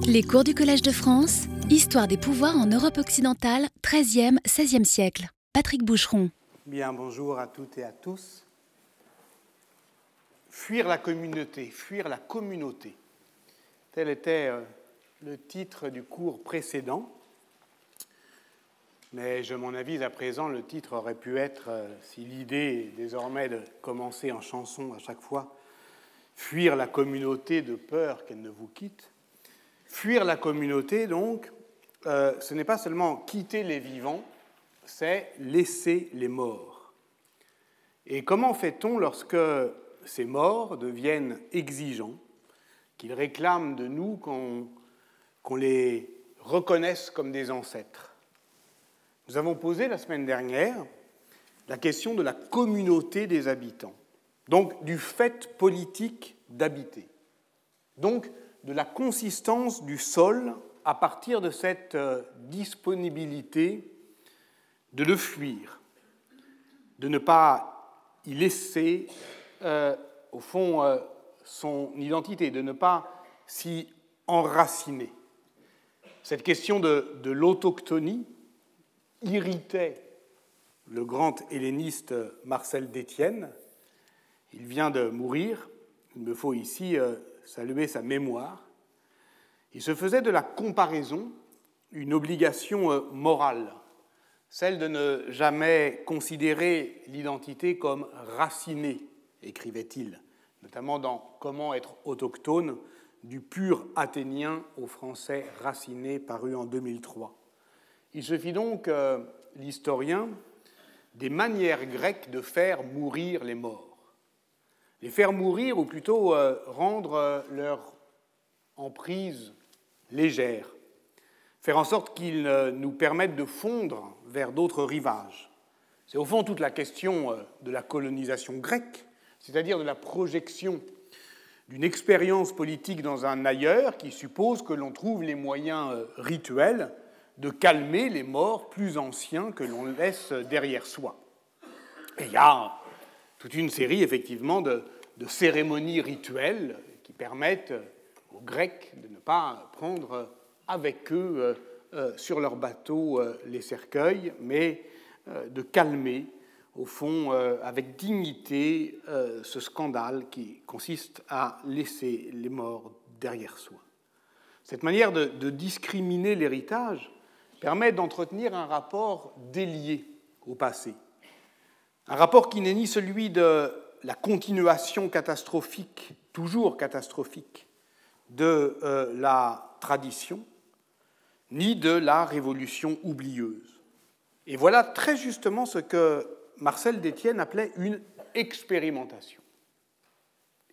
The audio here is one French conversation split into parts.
Les cours du Collège de France, Histoire des pouvoirs en Europe occidentale, 13e, 16e siècle. Patrick Boucheron. Bien, bonjour à toutes et à tous. Fuir la communauté, fuir la communauté. Tel était euh, le titre du cours précédent. Mais je m'en avise à présent, le titre aurait pu être, euh, si l'idée est désormais de commencer en chanson à chaque fois, Fuir la communauté de peur qu'elle ne vous quitte. Fuir la communauté, donc, euh, ce n'est pas seulement quitter les vivants, c'est laisser les morts. Et comment fait-on lorsque ces morts deviennent exigeants, qu'ils réclament de nous qu'on les reconnaisse comme des ancêtres? Nous avons posé la semaine dernière la question de la communauté des habitants, donc du fait politique d'habiter, donc de la consistance du sol à partir de cette euh, disponibilité de le fuir, de ne pas y laisser, euh, au fond, euh, son identité, de ne pas s'y enraciner. Cette question de, l'autochtonie, irritait le grand helléniste Marcel d'Étienne. Il vient de mourir. Il me faut ici saluer sa mémoire. Il se faisait de la comparaison une obligation euh, morale, celle de ne jamais considérer l'identité comme racinée, écrivait-il, notamment dans Comment être autochtone du pur athénien au français raciné paru en 2003. Il se fit donc, euh, l'historien, des manières grecques de faire mourir les morts. Les faire mourir, ou plutôt euh, rendre euh, leur emprise légère, faire en sorte qu'ils nous permettent de fondre vers d'autres rivages. C'est au fond toute la question de la colonisation grecque, c'est-à-dire de la projection d'une expérience politique dans un ailleurs qui suppose que l'on trouve les moyens rituels de calmer les morts plus anciens que l'on laisse derrière soi. Et il y a toute une série, effectivement, de, cérémonies rituelles qui permettent aux Grecs de ne pas prendre avec eux euh, euh, sur leur bateau euh, les cercueils, mais de calmer, au fond, avec dignité, ce scandale qui consiste à laisser les morts derrière soi. Cette manière de discriminer l'héritage permet d'entretenir un rapport délié au passé. Un rapport qui n'est ni celui de la continuation catastrophique, toujours catastrophique, de euh, la tradition, ni de la révolution oublieuse. Et voilà très justement ce que Marcel Détienne appelait une expérimentation.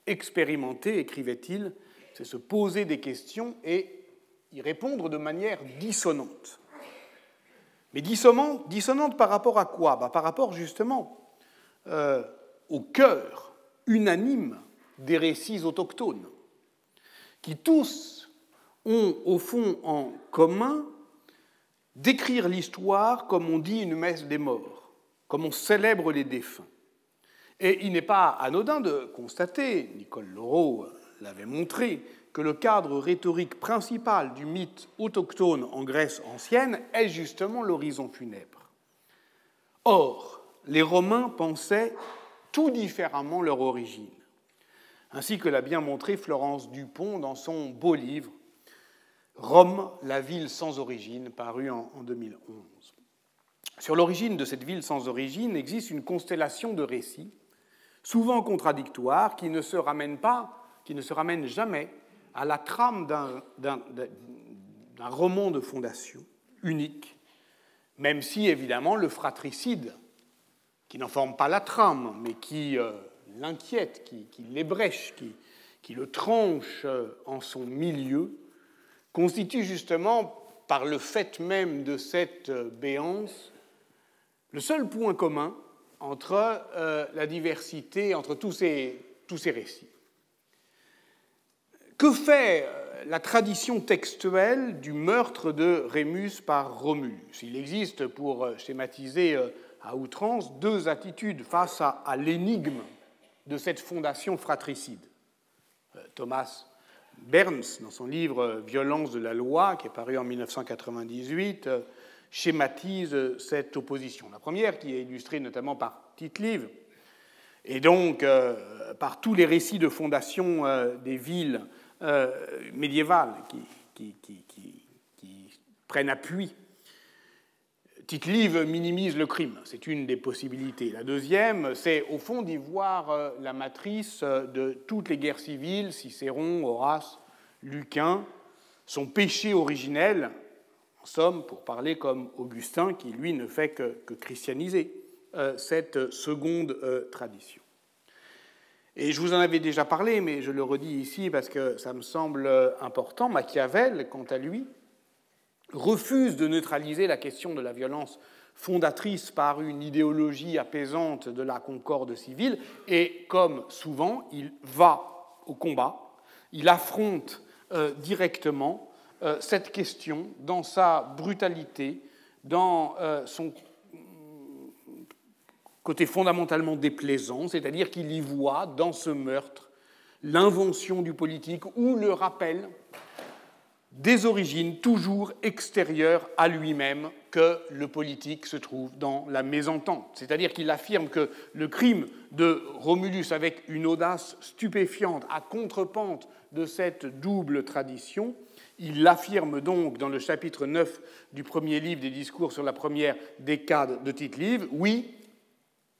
Expérimenter, écrivait-il, c'est se poser des questions et y répondre de manière dissonante. Mais dissonante, par rapport à quoi? Bah, Par rapport justement euh, au cœur unanime des récits autochtones, qui tous ont au fond en commun d'écrire l'histoire comme on dit une messe des morts, comme on célèbre les défunts. Et il n'est pas anodin de constater, Nicole Laureau l'avait montré, que le cadre rhétorique principal du mythe autochtone en Grèce ancienne est justement l'horizon funèbre. Or, les Romains pensaient tout différemment leur origine, ainsi que l'a bien montré Florence Dupont dans son beau livre Rome, la ville sans origine, paru en 2011. Sur l'origine de cette ville sans origine existe une constellation de récits, souvent contradictoires, qui ne se ramènent pas, qui ne se ramènent jamais à la trame d'un roman de fondation unique, même si évidemment le fratricide, qui n'en forme pas la trame, mais qui euh, l'inquiète, qui, l'ébrèche, qui, le tranche euh, en son milieu, constitue justement, par le fait même de cette euh, béance, le seul point commun entre la diversité, entre tous ces récits. Que fait euh, la tradition textuelle du meurtre de Rémus par Romulus? Il existe, pour euh, schématiser euh, à outrance, deux attitudes face à, l'énigme de cette fondation fratricide. Thomas Berns, dans son livre Violence de la loi, qui est paru en 1998, schématise cette opposition. La première, qui est illustrée notamment par Tite-Live, et donc par tous les récits de fondation des villes euh, qui, prennent appui. Tite-Live minimise le crime, c'est une des possibilités. La deuxième, c'est au fond d'y voir la matrice de toutes les guerres civiles, Cicéron, Horace, Lucain, son péché originel, en somme, pour parler comme Augustin, qui lui ne fait que, christianiser euh, cette seconde euh, tradition. Et je vous en avais déjà parlé, mais je le redis ici parce que ça me semble euh, important. Machiavel, quant à lui, refuse de neutraliser la question de la violence fondatrice par une idéologie apaisante de la concorde civile, et comme souvent, il va au combat, il affronte directement euh, cette question dans sa brutalité, dans euh, son côté fondamentalement déplaisant, c'est-à-dire qu'il y voit dans ce meurtre l'invention du politique ou le rappel des origines toujours extérieures à lui-même que le politique se trouve dans la mésentente. C'est-à-dire qu'il affirme que le crime de Romulus, avec une audace stupéfiante à contrepente de cette double tradition, il l'affirme donc dans le chapitre 9 du premier livre des discours sur la première décade de Tite-Livre. Oui,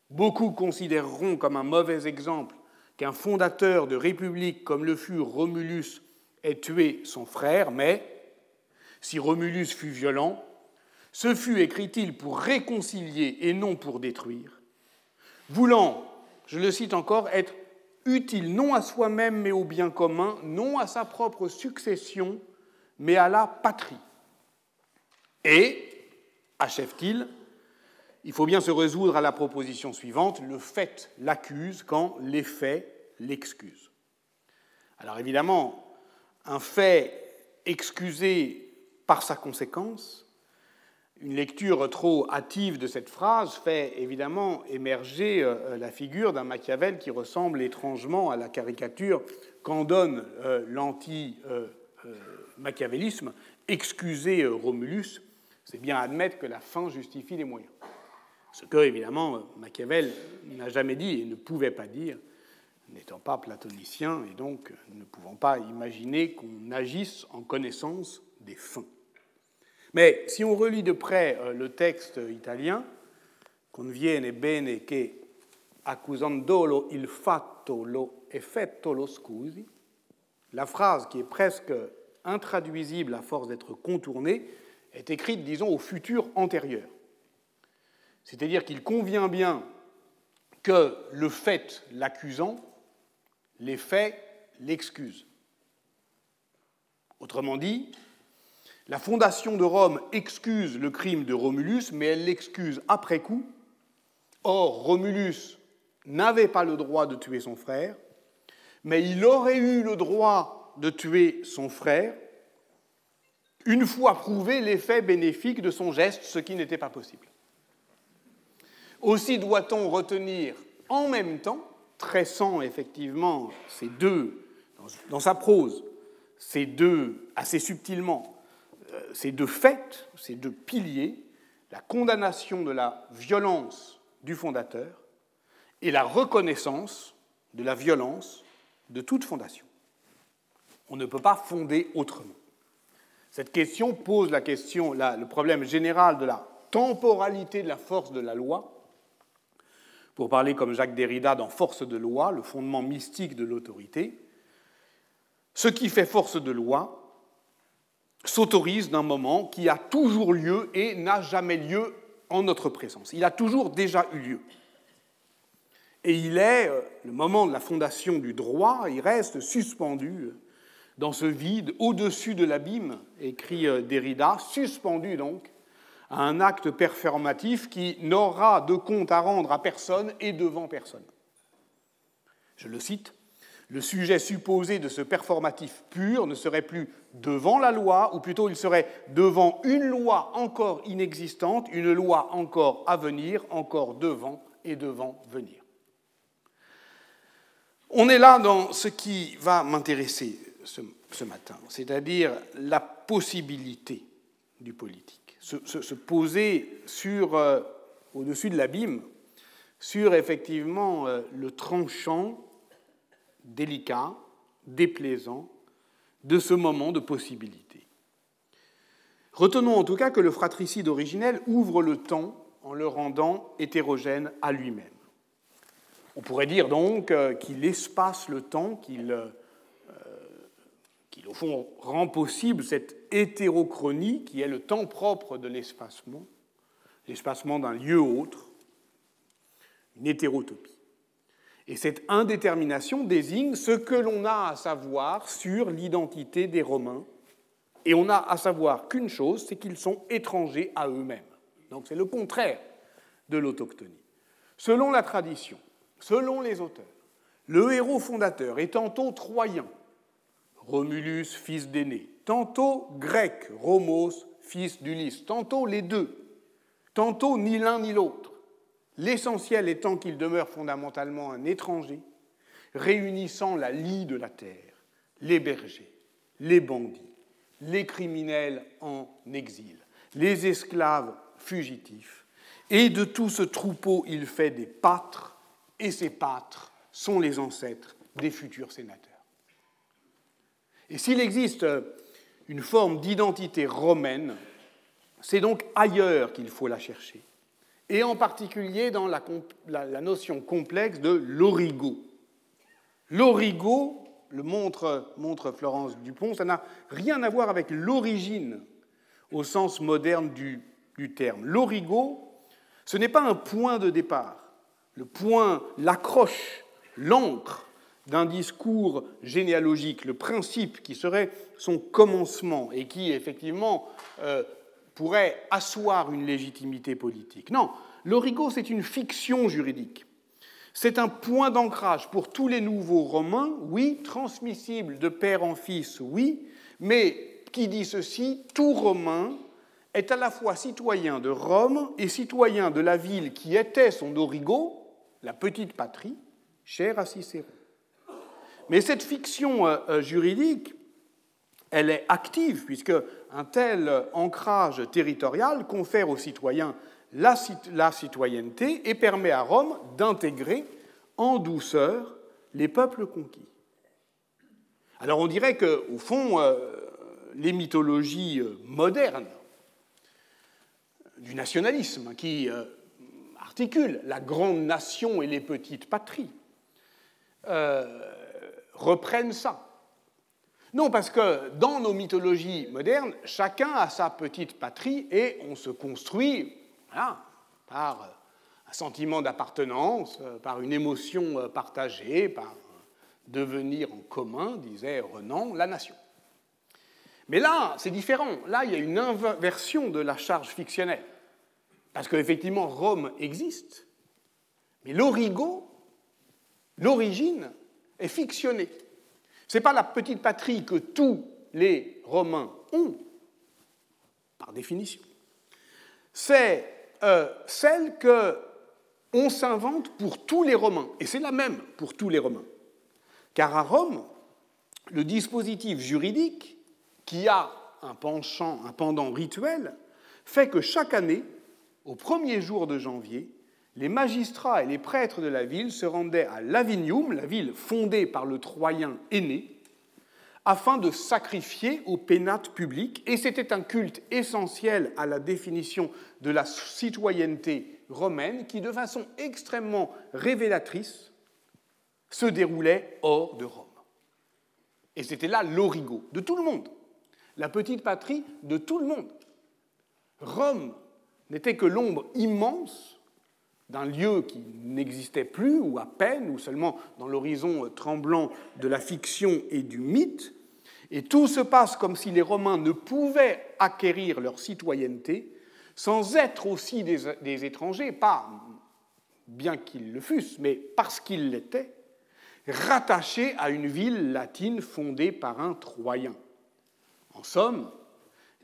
beaucoup considéreront comme un mauvais exemple qu'un fondateur de république comme le fut Romulus ait tué son frère, mais si Romulus fut violent, ce fut, écrit-il, pour réconcilier et non pour détruire, voulant, je le cite encore, être utile non à soi-même mais au bien commun, non à sa propre succession mais à la patrie. Et, achève-t-il, il faut bien se résoudre à la proposition suivante, le fait l'accuse quand l'effet l'excuse. Alors évidemment, un fait excusé par sa conséquence, une lecture trop hâtive de cette phrase fait évidemment émerger euh, la figure d'un Machiavel qui ressemble étrangement à la caricature qu'en donne euh, l'anti- euh, machiavélisme, excuser euh, Romulus, c'est bien admettre que la fin justifie les moyens. Ce que, évidemment, Machiavel n'a jamais dit et ne pouvait pas dire, n'étant pas platonicien et donc ne pouvant pas imaginer qu'on agisse en connaissance des fins. Mais si on relit de près euh, le texte italien, conviene bene che accusandolo il fatto lo effetto lo scusi, la phrase qui est presque intraduisible à force d'être contournée, est écrite, disons, au futur antérieur. C'est-à-dire qu'il convient bien que le fait l'accusant, les faits l'excusent. Autrement dit, la fondation de Rome excuse le crime de Romulus, mais elle l'excuse après coup. Or, Romulus n'avait pas le droit de tuer son frère, mais il aurait eu le droit de tuer son frère, une fois prouvé l'effet bénéfique de son geste, ce qui n'était pas possible. Aussi doit-on retenir en même temps, tressant effectivement ces deux, dans sa prose, ces deux, assez subtilement, euh, ces deux faits, ces deux piliers, la condamnation de la violence du fondateur et la reconnaissance de la violence de toute fondation on ne peut pas fonder autrement. Cette question pose la question, le problème général de la temporalité de la force de la loi. Pour parler comme Jacques Derrida dans Force de loi, le fondement mystique de l'autorité, ce qui fait force de loi s'autorise d'un moment qui a toujours lieu et n'a jamais lieu en notre présence. Il a toujours déjà eu lieu. Et il est, euh, le moment de la fondation du droit, il reste suspendu dans ce vide, au-dessus de l'abîme, écrit euh, Derrida, suspendu donc à un acte performatif qui n'aura de compte à rendre à personne et devant personne. Je le cite, le sujet supposé de ce performatif pur ne serait plus devant la loi, ou plutôt il serait devant une loi encore inexistante, une loi encore à venir, encore devant et devant venir. On est là dans ce qui va m'intéresser ce ce matin, c'est-à-dire la possibilité du politique, se, poser sur, euh, au-dessus de l'abîme, sur effectivement euh, le tranchant délicat, déplaisant de ce moment de possibilité. Retenons en tout cas que le fratricide originel ouvre le temps en le rendant hétérogène à lui-même. On pourrait dire donc euh, qu'il espace le temps, qu'il, qu'il au fond rend possible cette hétérochronie qui est le temps propre de l'espacement, l'espacement d'un lieu autre, une hétérotopie. Et cette indétermination désigne ce que l'on a à savoir sur l'identité des Romains. Et on n'a à savoir qu'une chose, c'est qu'ils sont étrangers à eux-mêmes. Donc c'est le contraire de l'autochtonie. Selon la tradition, selon les auteurs, le héros fondateur est tantôt troyen, Romulus, fils d'Aîné, tantôt grec, Romos, fils d'Ulysse, tantôt les deux, tantôt ni l'un ni l'autre l'essentiel étant qu'il demeure fondamentalement un étranger, réunissant la lie de la terre, les bergers, les bandits, les criminels en exil, les esclaves fugitifs. Et de tout ce troupeau, il fait des pâtres, et ces pâtres sont les ancêtres des futurs sénateurs. Et s'il existe une forme d'identité romaine, c'est donc ailleurs qu'il faut la chercher et en particulier dans la, notion complexe de l'origo. L'origo, le montre, Florence Dupont, ça n'a rien à voir avec l'origine au sens moderne du, du terme. L'origo, ce n'est pas un point de départ, le point, l'accroche, l'encre d'un discours généalogique, le principe qui serait son commencement et qui effectivement euh, pourrait asseoir une légitimité politique. Non, l'origo, c'est une fiction juridique. C'est un point d'ancrage pour tous les nouveaux romains, oui, transmissible de père en fils, oui, mais qui dit ceci, tout romain est à la fois citoyen de Rome et citoyen de la ville qui était son origo, la petite patrie, chère à Cicéron. Mais cette fiction euh, euh, juridique, elle est active, puisque un tel ancrage territorial confère aux citoyens la, citoyenneté et permet à Rome d'intégrer en douceur les peuples conquis. Alors on dirait qu'au fond, euh, les mythologies euh, modernes du nationalisme qui euh, articulent la grande nation et les petites patries reprennent ça. Non, parce que dans nos mythologies modernes, chacun a sa petite patrie et on se construit par un sentiment d'appartenance, par une émotion partagée, par devenir en commun, disait Renan, la nation. Mais là, c'est différent. Là, il y a une inversion de la charge fictionnelle. Parce qu'effectivement, Rome existe, mais l'origo, l'origine, est fictionnée. Ce n'est pas la petite patrie que tous les Romains ont, par définition. C'est euh, celle que on s'invente pour tous les Romains, et c'est la même pour tous les Romains. Car à Rome, le dispositif juridique, qui a un penchant, un pendant rituel, fait que chaque année, au premier jour de janvier, les magistrats et les prêtres de la ville se rendaient à Lavinium, la ville fondée par le Troyen aîné, afin de sacrifier au pénate public, et c'était un culte essentiel à la définition de la citoyenneté romaine qui, de façon extrêmement révélatrice, se déroulait hors de Rome. Et c'était là l'origo de tout le monde, la petite patrie de tout le monde. Rome n'était que l'ombre immense d'un lieu qui n'existait plus, ou à peine, ou seulement dans l'horizon tremblant de la fiction et du mythe, et tout se passe comme si les Romains ne pouvaient acquérir leur citoyenneté sans être aussi des, étrangers, pas bien qu'ils le fussent, mais parce qu'ils l'étaient, rattachés à une ville latine fondée par un Troyen. En somme,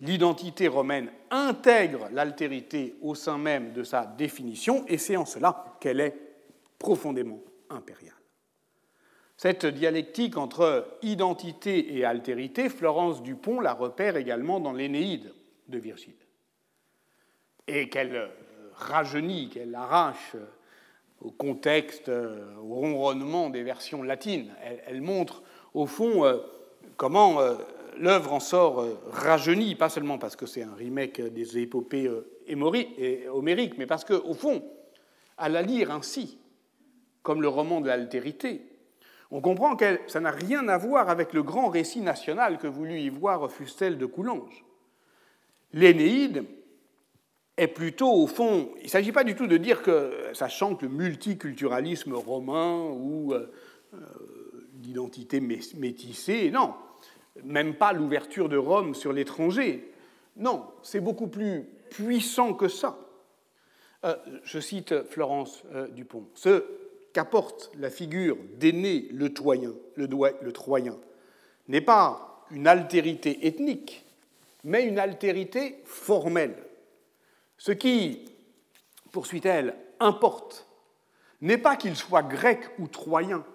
l'identité romaine intègre l'altérité au sein même de sa définition, et c'est en cela qu'elle est profondément impériale. Cette dialectique entre identité et altérité, Florence Dupont la repère également dans l'Énéide de Virgile. Et qu'elle rajeunit, qu'elle arrache au contexte, au ronronnement des versions latines. Elle, montre, au fond, euh, comment euh, l'œuvre en sort euh, rajeunie, pas seulement parce que c'est un remake des épopées homériques, mais parce qu'au fond, à la lire ainsi, comme le roman de l'altérité, on comprend que ça n'a rien à voir avec le grand récit national que voulut y voir Fustel de Coulanges. L'Énéide est plutôt, au fond, il ne s'agit pas du tout de dire que ça chante le multiculturalisme romain ou euh, euh, l'identité métissée, non, même pas l'ouverture de Rome sur l'étranger. Non, c'est beaucoup plus puissant que ça. Euh, je cite Florence Dupont. Ce qu'apporte la figure d'aîné le, le, le Troyen n'est pas une altérité ethnique, mais une altérité formelle. Ce qui, poursuit-elle, importe n'est pas qu'il soit grec ou troyen,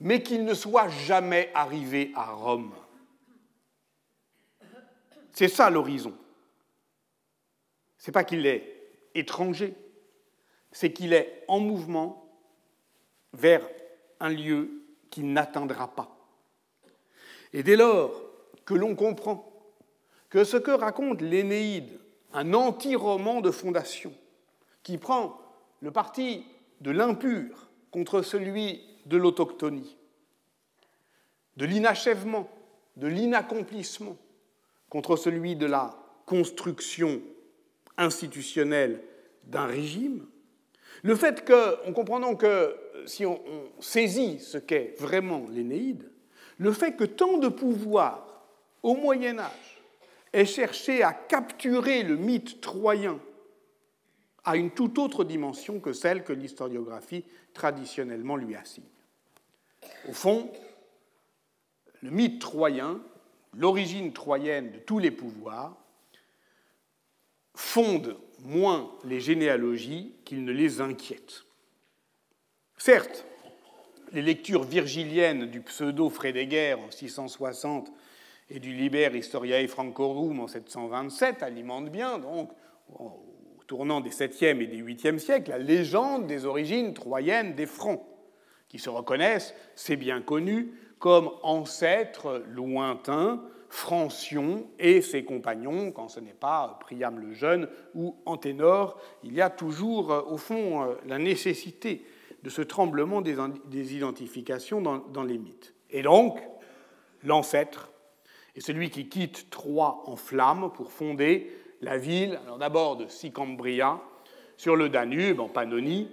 mais qu'il ne soit jamais arrivé à Rome. C'est ça l'horizon. C'est pas qu'il est étranger, c'est qu'il est en mouvement vers un lieu qu'il n'atteindra pas. Et dès lors que l'on comprend que ce que raconte l'Énéide, un anti-roman de fondation, qui prend le parti de l'impur contre celui de l'autochtonie, de l'inachèvement, de l'inaccomplissement contre celui de la construction institutionnelle d'un régime, le fait que, en comprenant que si on, saisit ce qu'est vraiment l'Énéide, le fait que tant de pouvoir au Moyen Âge ait cherché à capturer le mythe troyen a une toute autre dimension que celle que l'historiographie traditionnellement lui assigne. Au fond, le mythe troyen, l'origine troyenne de tous les pouvoirs, fonde moins les généalogies qu'il ne les inquiète. Certes, les lectures virgiliennes du pseudo Frédéguerre en 660 et du Liber Historiae Francorum en 727 alimentent bien, donc, au tournant des 7e et des 8e siècles, la légende des origines troyennes des Francs, qui se reconnaissent, c'est bien connu, comme ancêtres lointains Francion et ses compagnons, quand ce n'est pas Priam le Jeune ou Anténor, il y a toujours, euh, au fond, euh, la nécessité de ce tremblement des identifications dans les mythes. Et donc, l'ancêtre est celui qui quitte Troie en flammes pour fonder la ville, alors d'abord de Sicambria, sur le Danube, en Pannonie,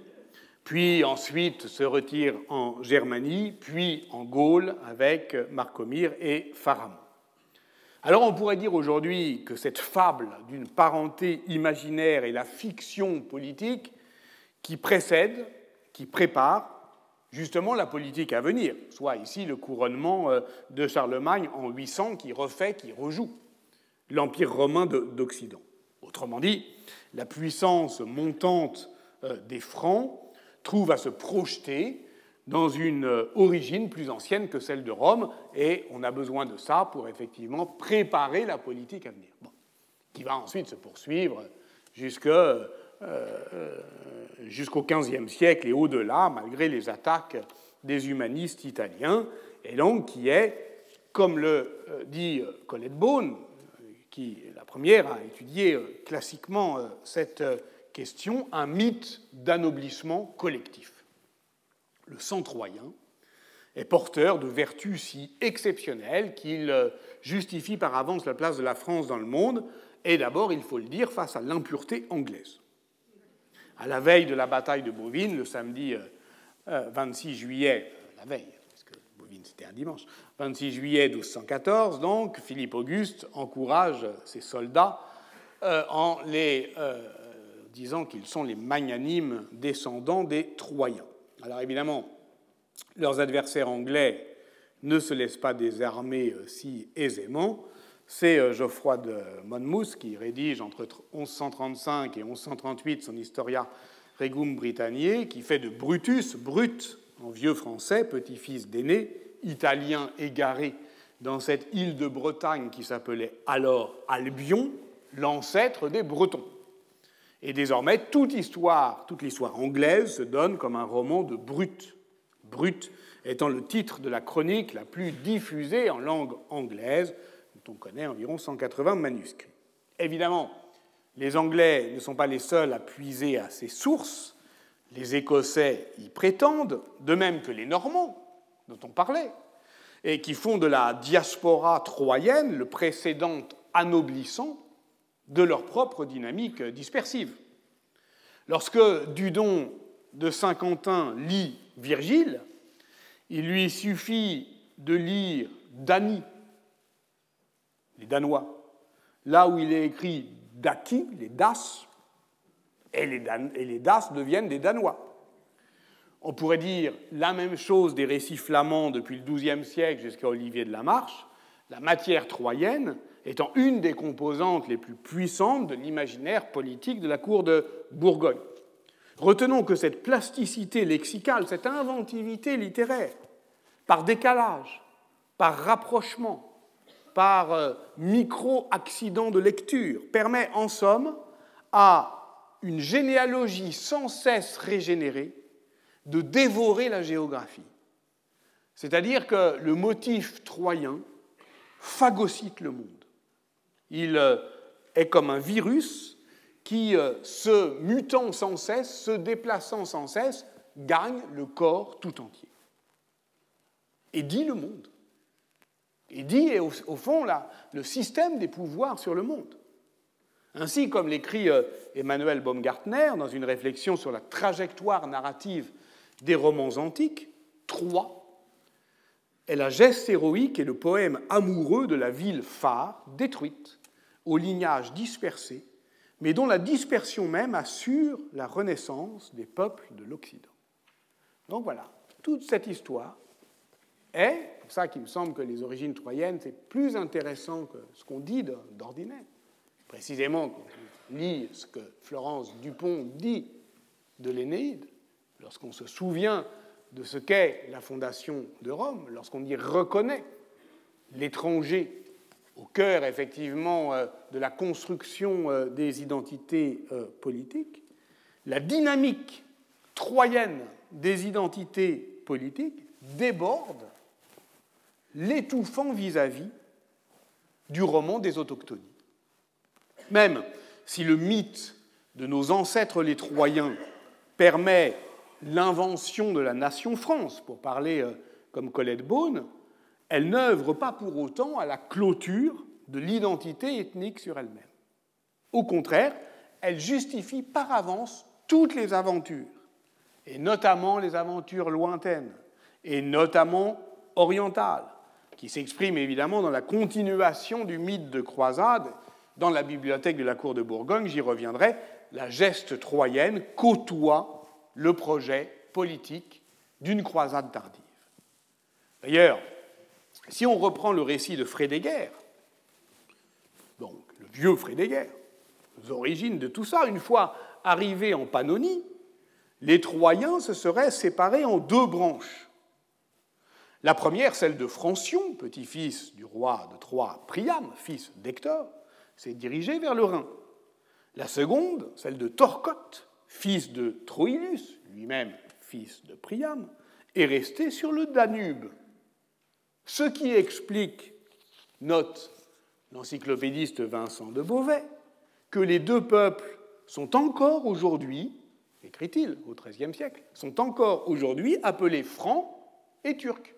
puis ensuite se retire en Germanie, puis en Gaule avec Marcomire et Pharamond. Alors on pourrait dire aujourd'hui que cette fable d'une parenté imaginaire est la fiction politique qui précède, qui prépare justement la politique à venir, soit ici le couronnement euh, de Charlemagne en 800 qui refait, qui rejoue l'Empire romain d'Occident. Autrement dit, la puissance montante euh, des Francs trouve à se projeter dans une euh, origine plus ancienne que celle de Rome, et on a besoin de ça pour effectivement préparer la politique à venir, qui va ensuite se poursuivre euh, euh, jusqu'au XVe siècle et au-delà, malgré les attaques des humanistes italiens, et donc qui est, comme le dit Colette Beaune, qui la première a étudié classiquement cette question, un mythe d'anoblissement collectif le sang troyen, est porteur de vertus si exceptionnelles qu'il euh, justifie par avance la place de la France dans le monde, et d'abord, il faut le dire, face à l'impureté anglaise. À la veille de la bataille de Bovine, le samedi 26 euh, euh, juillet, la veille, parce que Bovine c'était un dimanche, 26 juillet 1214, donc, Philippe Auguste encourage ses soldats en les disant qu'ils sont les magnanimes descendants des Troyens. Alors évidemment, leurs adversaires anglais ne se laissent pas désarmer euh, si aisément. C'est euh, Geoffroy de Monmouth qui rédige entre 1135 et 1138 son Historia Regum Britanniae, qui fait de Brutus, Brut, en vieux français, petit-fils d'aîné, italien égaré dans cette île de Bretagne qui s'appelait alors Albion, l'ancêtre des Bretons. Et désormais, toute histoire, toute l'histoire anglaise se donne comme un roman de Brut. Brut étant le titre de la chronique la plus diffusée en langue anglaise, dont on connaît environ 180 manuscrits. Évidemment, les Anglais ne sont pas les seuls à puiser à ces sources, les Écossais y prétendent, de même que les Normands, dont on parlait, et qui font de la diaspora troyenne le précédent anoblissant de leur propre dynamique dispersive. Lorsque Dudon de Saint-Quentin lit Virgile, il lui suffit de lire Dani, les Danois, là où il est écrit Daki, les Das, et les, et les Das deviennent des Danois. On pourrait dire la même chose des récits flamands depuis le XIIe siècle jusqu'à Olivier de la Marche, la matière troyenne étant une des composantes les plus puissantes de l'imaginaire politique de la cour de Bourgogne. Retenons que cette plasticité lexicale, cette inventivité littéraire, par décalage, par rapprochement, par euh, micro-accident de lecture, permet en somme à une généalogie sans cesse régénérée de dévorer la géographie. C'est-à-dire que le motif troyen phagocyte le monde. Il euh, est comme un virus qui, euh, se mutant sans cesse, se déplaçant sans cesse, gagne le corps tout entier. Et dit le monde. Et dit, au, fond, là, le système des pouvoirs sur le monde. Ainsi, comme l'écrit euh, Emmanuel Baumgartner dans une réflexion sur la trajectoire narrative des romans antiques, Troie est la geste héroïque et le poème amoureux de la ville phare, détruite, au lignage dispersé, mais dont la dispersion même assure la renaissance des peuples de l'Occident. Donc voilà, toute cette histoire est, pour ça qu'il me semble que les origines troyennes, c'est plus intéressant que ce qu'on dit d'ordinaire. Précisément, quand on lit ce que Florence Dupont dit de l'Énéide, lorsqu'on se souvient de ce qu'est la fondation de Rome, lorsqu'on y reconnaît l'étranger au cœur effectivement euh, de la construction euh, des identités euh, politiques, la dynamique troyenne des identités politiques déborde l'étouffant vis-à-vis du roman des autochtonies. Même si le mythe de nos ancêtres les Troyens permet l'invention de la nation France, pour parler comme Colette Beaune, elle n'œuvre pas pour autant à la clôture de l'identité ethnique sur elle-même. Au contraire, elle justifie par avance toutes les aventures, et notamment les aventures lointaines, et notamment orientales, qui s'expriment évidemment dans la continuation du mythe de croisade. Dans la bibliothèque de la cour de Bourgogne, j'y reviendrai, la geste troyenne côtoie le projet politique d'une croisade tardive. D'ailleurs, si on reprend le récit de Frédéguerre, donc le vieux Frédéguerre, les origines de tout ça, une fois arrivés en Pannonie, les Troyens se seraient séparés en deux branches. La première, celle de Francion, petit-fils du roi de Troie Priam, fils d'Hector, s'est dirigée vers le Rhin. La seconde, celle de Torcote, fils de Troilus, lui-même fils de Priam, est restée sur le Danube. Ce qui explique, note l'encyclopédiste Vincent de Beauvais, que les deux peuples sont encore aujourd'hui, écrit-il au XIIIe siècle, sont encore aujourd'hui appelés francs et turcs.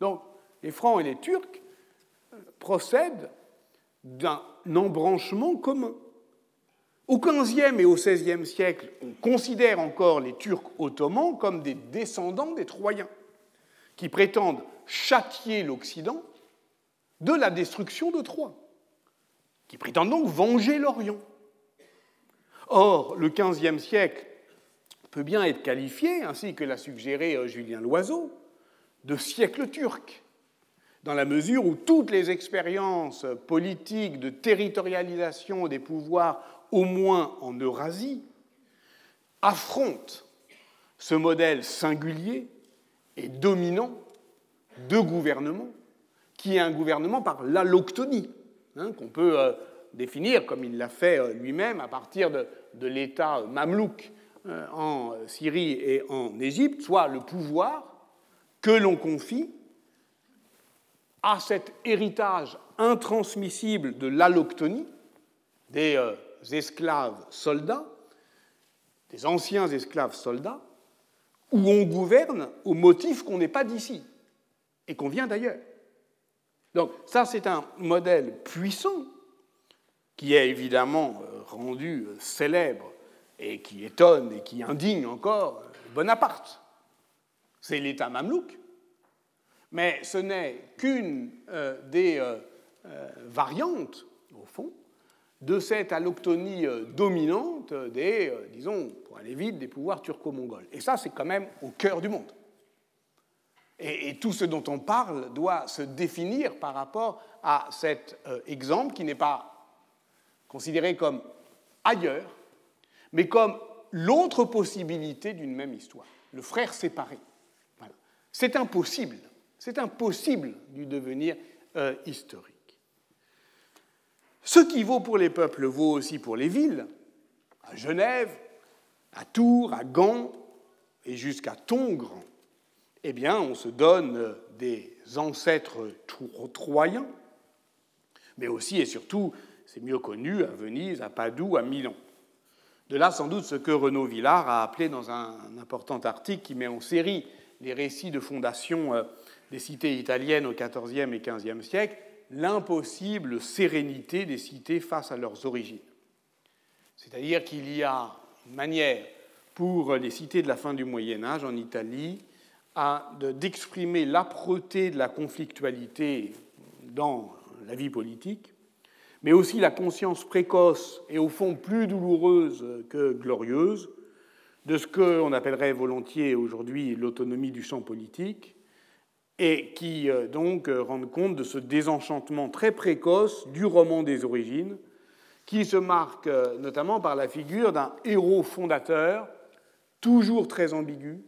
Donc, les francs et les turcs procèdent d'un embranchement commun. Au XVe et au XVIe siècle, on considère encore les Turcs ottomans comme des descendants des Troyens, qui prétendent châtier l'Occident de la destruction de Troie, qui prétend donc venger l'Orient. Or, le XVe siècle peut bien être qualifié, ainsi que l'a suggéré euh, Julien Loiseau, de siècle turc, dans la mesure où toutes les expériences politiques de territorialisation des pouvoirs, au moins en Eurasie, affrontent ce modèle singulier et dominant de gouvernement, qui est un gouvernement par l'alloctonie, hein, qu'on peut euh, définir, comme il l'a fait euh, lui-même, à partir de, l'État mamelouk euh, en Syrie et en Égypte, soit le pouvoir que l'on confie à cet héritage intransmissible de l'alloctonie des esclaves soldats, des anciens esclaves soldats, où on gouverne au motif qu'on n'est pas d'ici et qu'on vient d'ailleurs. Donc ça, c'est un modèle puissant qui est évidemment euh, rendu euh, célèbre et qui étonne et qui indigne encore Bonaparte. C'est l'État mamelouk. Mais ce n'est qu'une euh, des variantes, au fond, de cette alloctonie euh, dominante des, euh, disons, pour aller vite, des pouvoirs turco-mongols. Et ça, c'est quand même au cœur du monde. Et, tout ce dont on parle doit se définir par rapport à cet euh, exemple qui n'est pas considéré comme ailleurs, mais comme l'autre possibilité d'une même histoire, le frère séparé. C'est impossible, c'est impossible du devenir historique. Ce qui vaut pour les peuples vaut aussi pour les villes. À Genève, à Tours, à Gand et jusqu'à Tongres, eh bien, on se donne des ancêtres troyens, mais aussi et surtout, c'est mieux connu, à Venise, à Padoue, à Milan. De là, sans doute, ce que Renaud Villard a appelé dans un important article qui met en série les récits de fondation euh, des cités italiennes au XIVe et XVe siècle, l'impossible sérénité des cités face à leurs origines. C'est-à-dire qu'il y a une manière pour les cités de la fin du Moyen Âge en Italie d'exprimer l'âpreté de la conflictualité dans la vie politique, mais aussi la conscience précoce et au fond plus douloureuse que glorieuse de ce qu'on appellerait volontiers aujourd'hui l'autonomie du champ politique, et qui euh, donc euh, rendent compte de ce désenchantement très précoce du roman des origines, qui se marque euh, notamment par la figure d'un héros fondateur, toujours très ambigu,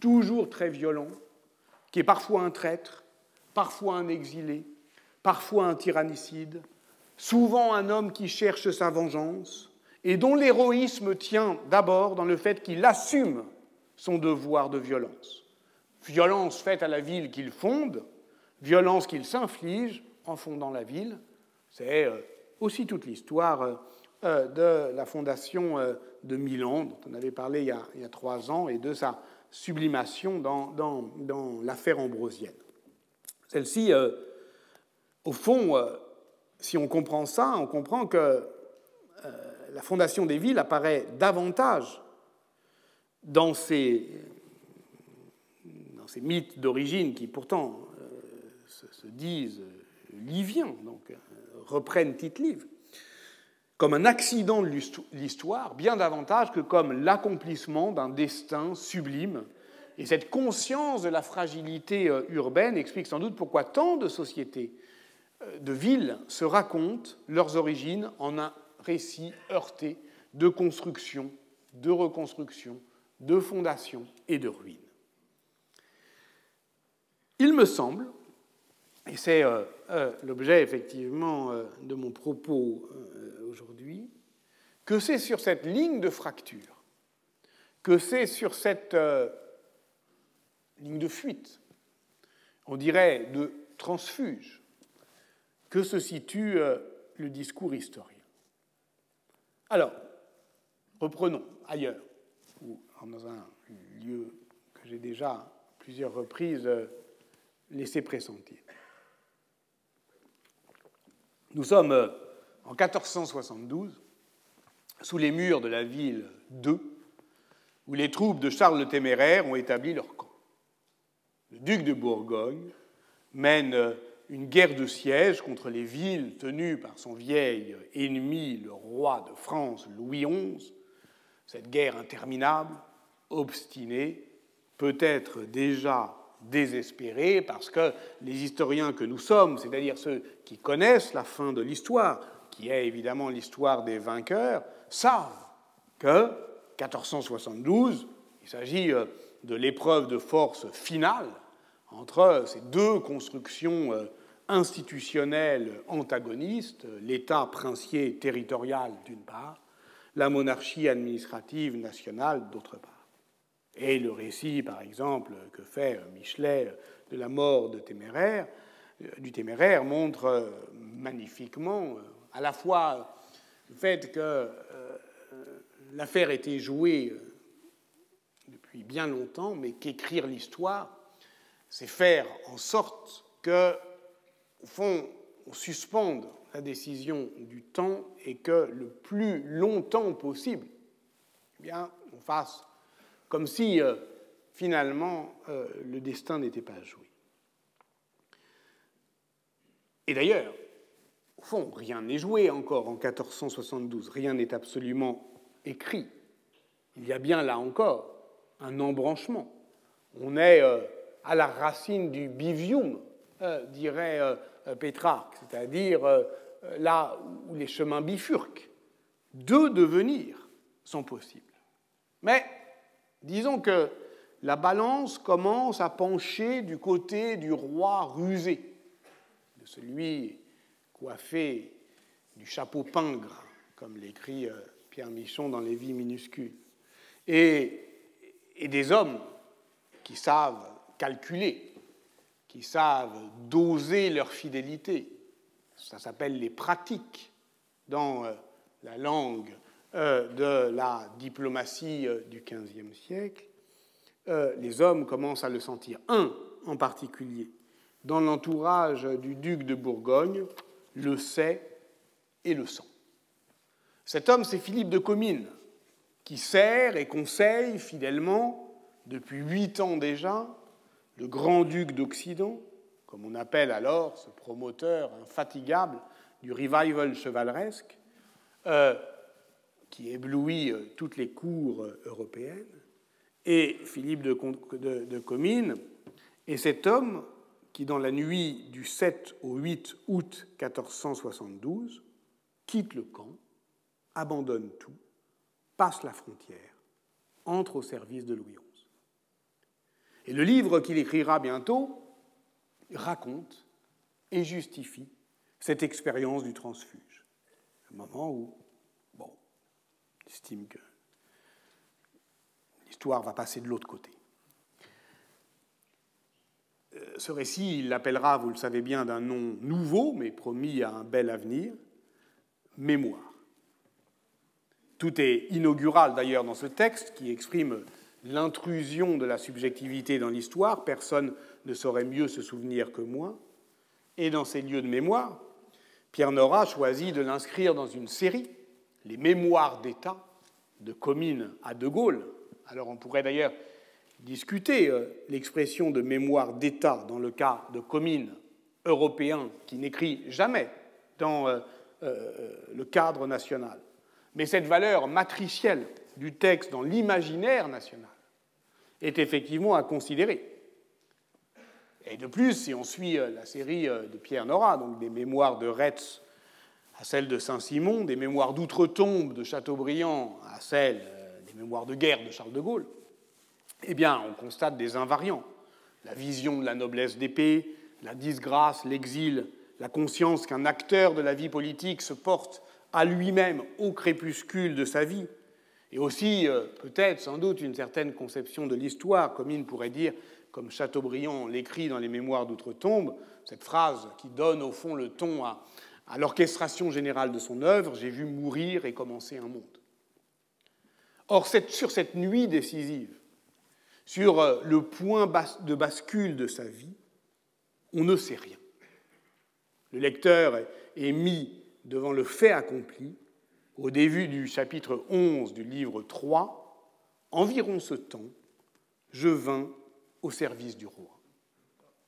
toujours très violent, qui est parfois un traître, parfois un exilé, parfois un tyrannicide, souvent un homme qui cherche sa vengeance, et dont l'héroïsme tient d'abord dans le fait qu'il assume son devoir de violence violence faite à la ville qu'il fonde, violence qu'il s'inflige en fondant la ville. C'est euh, aussi toute l'histoire euh, euh, de la fondation de Milan, dont on avait parlé il y a, trois ans, et de sa sublimation dans l'affaire ambrosienne. Celle-ci, au fond, si on comprend ça, on comprend que la fondation des villes apparaît davantage dans ces ces mythes d'origine qui pourtant euh, se, disent liviens, donc euh, reprennent Tite-Livre, comme un accident de l'histoire, bien davantage que comme l'accomplissement d'un destin sublime. Et cette conscience de la fragilité euh, urbaine explique sans doute pourquoi tant de sociétés, de villes, se racontent leurs origines en un récit heurté de construction, de reconstruction, de fondation et de ruines. Il me semble, et c'est euh, euh, l'objet effectivement euh, de mon propos aujourd'hui, que c'est sur cette ligne de fracture, que c'est sur cette ligne de fuite, on dirait de transfuge, que se situe le discours historien. Alors, reprenons ailleurs, ou dans un lieu que j'ai déjà plusieurs reprises laisser pressentir. Nous sommes euh, en 1472, sous les murs de la ville d'Eu, où les troupes de Charles le Téméraire ont établi leur camp. Le duc de Bourgogne mène euh, une guerre de siège contre les villes tenues par son vieil ennemi, le roi de France, Louis XI. Cette guerre interminable, obstinée, peut-être déjà désespéré parce que les historiens que nous sommes, c'est-à-dire ceux qui connaissent la fin de l'histoire, qui est évidemment l'histoire des vainqueurs, savent que 1472, et s'agit euh, de l'épreuve de force finale entre ces deux constructions euh, institutionnelles antagonistes, l'État princier territorial d'une part, la monarchie administrative nationale d'autre part. Et le récit, par exemple, que fait Michelet de la mort Téméraire, du Téméraire montre magnifiquement à la fois le fait que l'affaire était jouée depuis bien longtemps, mais qu'écrire l'histoire, c'est faire en sorte que, au fond, on suspende la décision du temps et que le plus longtemps possible, eh bien, on fasse comme si euh, finalement euh, le destin n'était pas joué. Et d'ailleurs, au fond, rien n'est joué encore en 1472, rien n'est absolument écrit. Il y a bien là encore un embranchement. On est euh, à la racine du bivium, dirait Pétrarque, c'est-à-dire là où les chemins bifurquent. Deux devenirs sont possibles. Mais disons que la balance commence à pencher du côté du roi rusé, de celui coiffé du chapeau pingre, comme l'écrit Pierre Michon dans Les Vies minuscules. Et des hommes qui savent calculer, qui savent doser leur fidélité. Ça s'appelle les pratiques dans euh, la langue euh, de la diplomatie euh, du XVe siècle. Les hommes commencent à le sentir. Un en particulier, dans l'entourage du duc de Bourgogne, le sait et le sent. Cet homme, c'est Philippe de Comines, qui sert et conseille fidèlement, depuis huit ans déjà, le grand-duc d'Occident, comme on appelle alors ce promoteur infatigable du revival chevaleresque, euh, qui éblouit euh, toutes les cours euh, européennes. Et Philippe de, Comines est cet homme qui, dans la nuit du 7 au 8 août 1472, quitte le camp, abandonne tout passe la frontière, entre au service de Louis XI. Et le livre qu'il écrira bientôt raconte et justifie cette expérience du transfuge. Un moment où, bon, estime que l'histoire va passer de l'autre côté. Euh, ce récit, il l'appellera, vous le savez bien, d'un nom nouveau, mais promis à un bel avenir, Mémoire. Tout est inaugural d'ailleurs dans ce texte qui exprime l'intrusion de la subjectivité dans l'histoire. Personne ne saurait mieux se souvenir que moi. Et dans ces lieux de mémoire, Pierre Nora choisit de l'inscrire dans une série, Les Mémoires d'État, de Comines à De Gaulle. Alors on pourrait d'ailleurs discuter euh, l'expression de mémoire d'État dans le cas de Comines européen qui n'écrit jamais dans euh, euh, le cadre national. Mais cette valeur matricielle du texte dans l'imaginaire national est effectivement à considérer. Et de plus, si on suit la série de Pierre Nora, donc des mémoires de Retz à celle de Saint-Simon, des mémoires d'outre-tombe de Chateaubriand à celle euh, des mémoires de guerre de Charles de Gaulle, eh bien, on constate des invariants. La vision de la noblesse d'épée, la disgrâce, l'exil, la conscience qu'un acteur de la vie politique se porte à lui-même au crépuscule de sa vie, et aussi euh, peut-être sans doute une certaine conception de l'histoire, comme il pourrait dire, comme Chateaubriand l'écrit dans les Mémoires d'outre-tombe, cette phrase qui donne au fond le ton à, l'orchestration générale de son œuvre, j'ai vu mourir et commencer un monde. Or, sur cette nuit décisive, sur euh, le point de bascule de sa vie, on ne sait rien. Le lecteur est mis devant le fait accompli, au début du chapitre 11 du livre 3, environ ce temps, je vins au service du roi.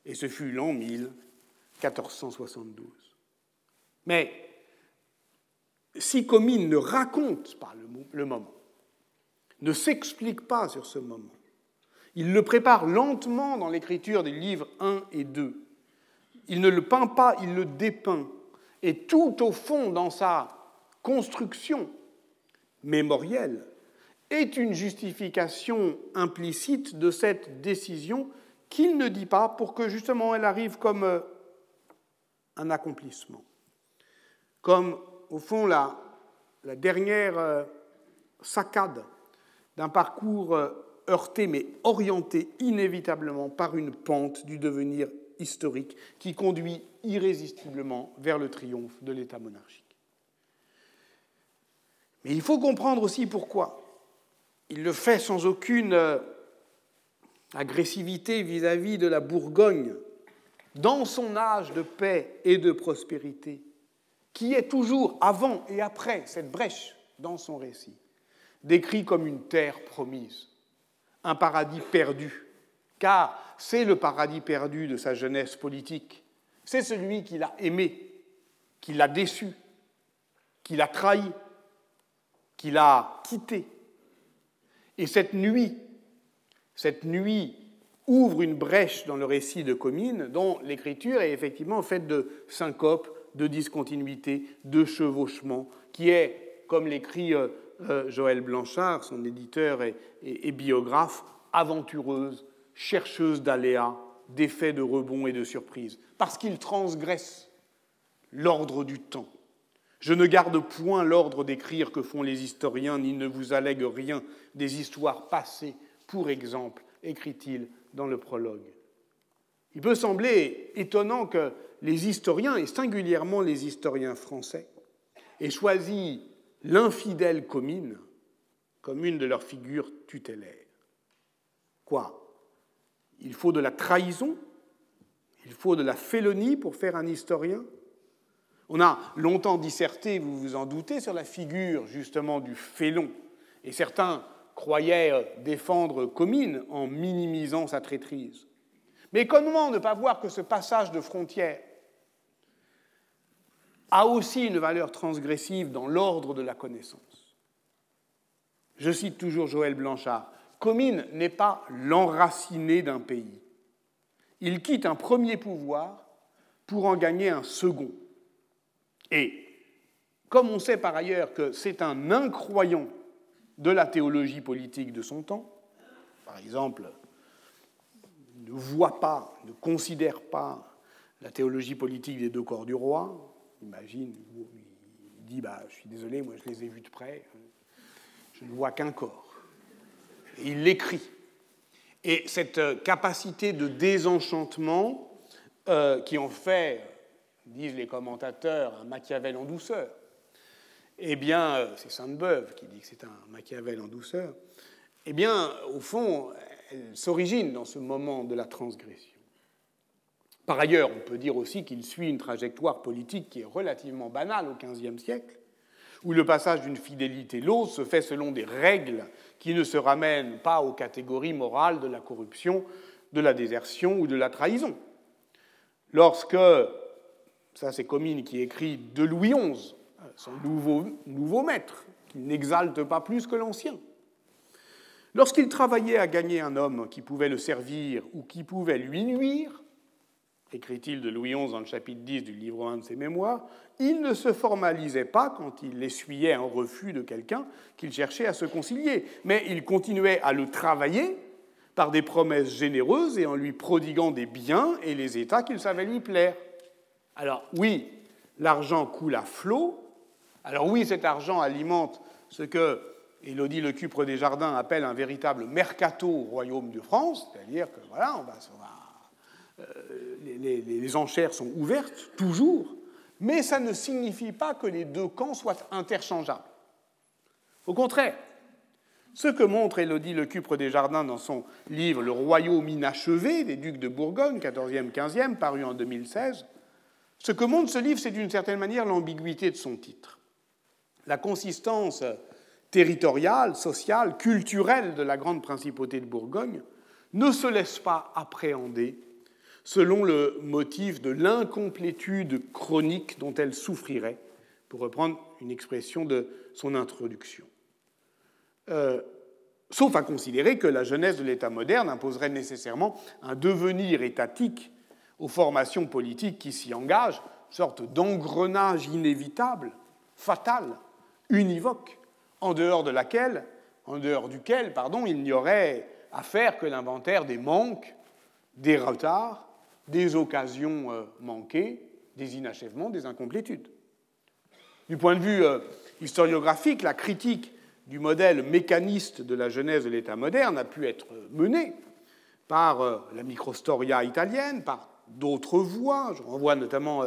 Et ce fut l'an 1472. Mais si Comines ne raconte pas le moment, ne s'explique pas sur ce moment, il le prépare lentement dans l'écriture des livres 1 et 2. Il ne le peint pas, il le dépeint et tout au fond dans sa construction mémorielle, est une justification implicite de cette décision qu'il ne dit pas pour que justement elle arrive comme euh, un accomplissement, comme au fond la, dernière euh, saccade d'un parcours euh, heurté mais orienté inévitablement par une pente du devenir historique qui conduit irrésistiblement vers le triomphe de l'État monarchique. Mais il faut comprendre aussi pourquoi. Il le fait sans aucune euh, agressivité vis-à-vis de la Bourgogne, dans son âge de paix et de prospérité, qui est toujours, avant et après cette brèche dans son récit, décrit comme une terre promise, un paradis perdu, car c'est le paradis perdu de sa jeunesse politique, c'est celui qu'il a aimé, qui l'a déçu, qui l'a trahi, qui l'a quitté. Et cette nuit, cette nuit ouvre une brèche dans le récit de Comines, dont l'écriture est effectivement faite de syncopes, de discontinuité, de chevauchement, qui est, comme l'écrit euh, euh, Joël Blanchard, son éditeur et, biographe, aventureuse, chercheuse d'aléas, d'effets de rebond et de surprise, parce qu'il transgresse l'ordre du temps. Je ne garde point l'ordre d'écrire que font les historiens, ni ne vous allègue rien des histoires passées, pour exemple, écrit-il dans le prologue. Il peut sembler étonnant que les historiens, et singulièrement les historiens français, aient choisi l'infidèle commune comme une de leurs figures tutélaires. Quoi? Il faut de la trahison? Il faut de la félonie pour faire un historien? On a longtemps disserté, vous vous en doutez, sur la figure justement du félon. Et certains croyaient défendre Comines en minimisant sa traîtrise. Mais comment ne pas voir que ce passage de frontière a aussi une valeur transgressive dans l'ordre de la connaissance. Je cite toujours Joël Blanchard. Comines n'est pas l'enraciné d'un pays. Il quitte un premier pouvoir pour en gagner un second. Et comme on sait par ailleurs que c'est un incroyant de la théologie politique de son temps, par exemple, ne voit pas, ne considère pas la théologie politique des deux corps du roi, imagine, il dit bah, Je suis désolé, moi je les ai vus de près, je ne vois qu'un corps. il l'écrit. Et cette euh, capacité de désenchantement euh, qui en fait, disent les commentateurs, un Machiavel en douceur, eh bien, euh, c'est Sainte-Beuve qui dit que c'est un Machiavel en douceur, eh bien, au fond, elle s'origine dans ce moment de la transgression. Par ailleurs, on peut dire aussi qu'il suit une trajectoire politique qui est relativement banale au XVe siècle, où le passage d'une fidélité l'autre se fait selon des règles qui ne se ramènent pas aux catégories morales de la corruption, de la désertion ou de la trahison. Lorsque, ça c'est Comines qui écrit de Louis XI, son nouveau, nouveau maître, qui n'exalte pas plus que l'ancien, lorsqu'il travaillait à gagner un homme qui pouvait le servir ou qui pouvait lui nuire, écrit-il de Louis XI dans le chapitre 10 du livre 1 de ses mémoires, il ne se formalisait pas quand il essuyait un refus de quelqu'un qu'il cherchait à se concilier, mais il continuait à le travailler par des promesses généreuses et en lui prodiguant des biens et les états qu'il savait lui plaire. Alors oui, l'argent coule à flot, alors oui, cet argent alimente ce que Élodie Lecupre des Jardins appelle un véritable mercato au royaume de France, c'est-à-dire que voilà, on va, on euh, les, enchères sont ouvertes, toujours, mais ça ne signifie pas que les deux camps soient interchangeables. Au contraire, ce que montre Élodie Lecupre des Jardins dans son livre Le royaume inachevé des ducs de Bourgogne, 14e, 15e, paru en 2016, ce que montre ce livre, c'est d'une certaine manière l'ambiguïté de son titre. La consistance territoriale, sociale, culturelle de la grande principauté de Bourgogne ne se laisse pas appréhender selon le motif de l'incomplétude chronique dont elle souffrirait, pour reprendre une expression de son introduction. Euh, sauf à considérer que la jeunesse de l'État moderne imposerait nécessairement un devenir étatique aux formations politiques qui s'y engagent, sorte d'engrenage inévitable, fatal, univoque, en dehors de laquelle en dehors duquel pardon, il n'y aurait à faire que l'inventaire des manques, des retards, des occasions euh, manquées, des inachèvements, des incomplétudes. Du point de vue euh, historiographique, la critique du modèle mécaniste de la genèse de l'État moderne a pu être menée par euh, la microstoria italienne, par d'autres voies. Je renvoie notamment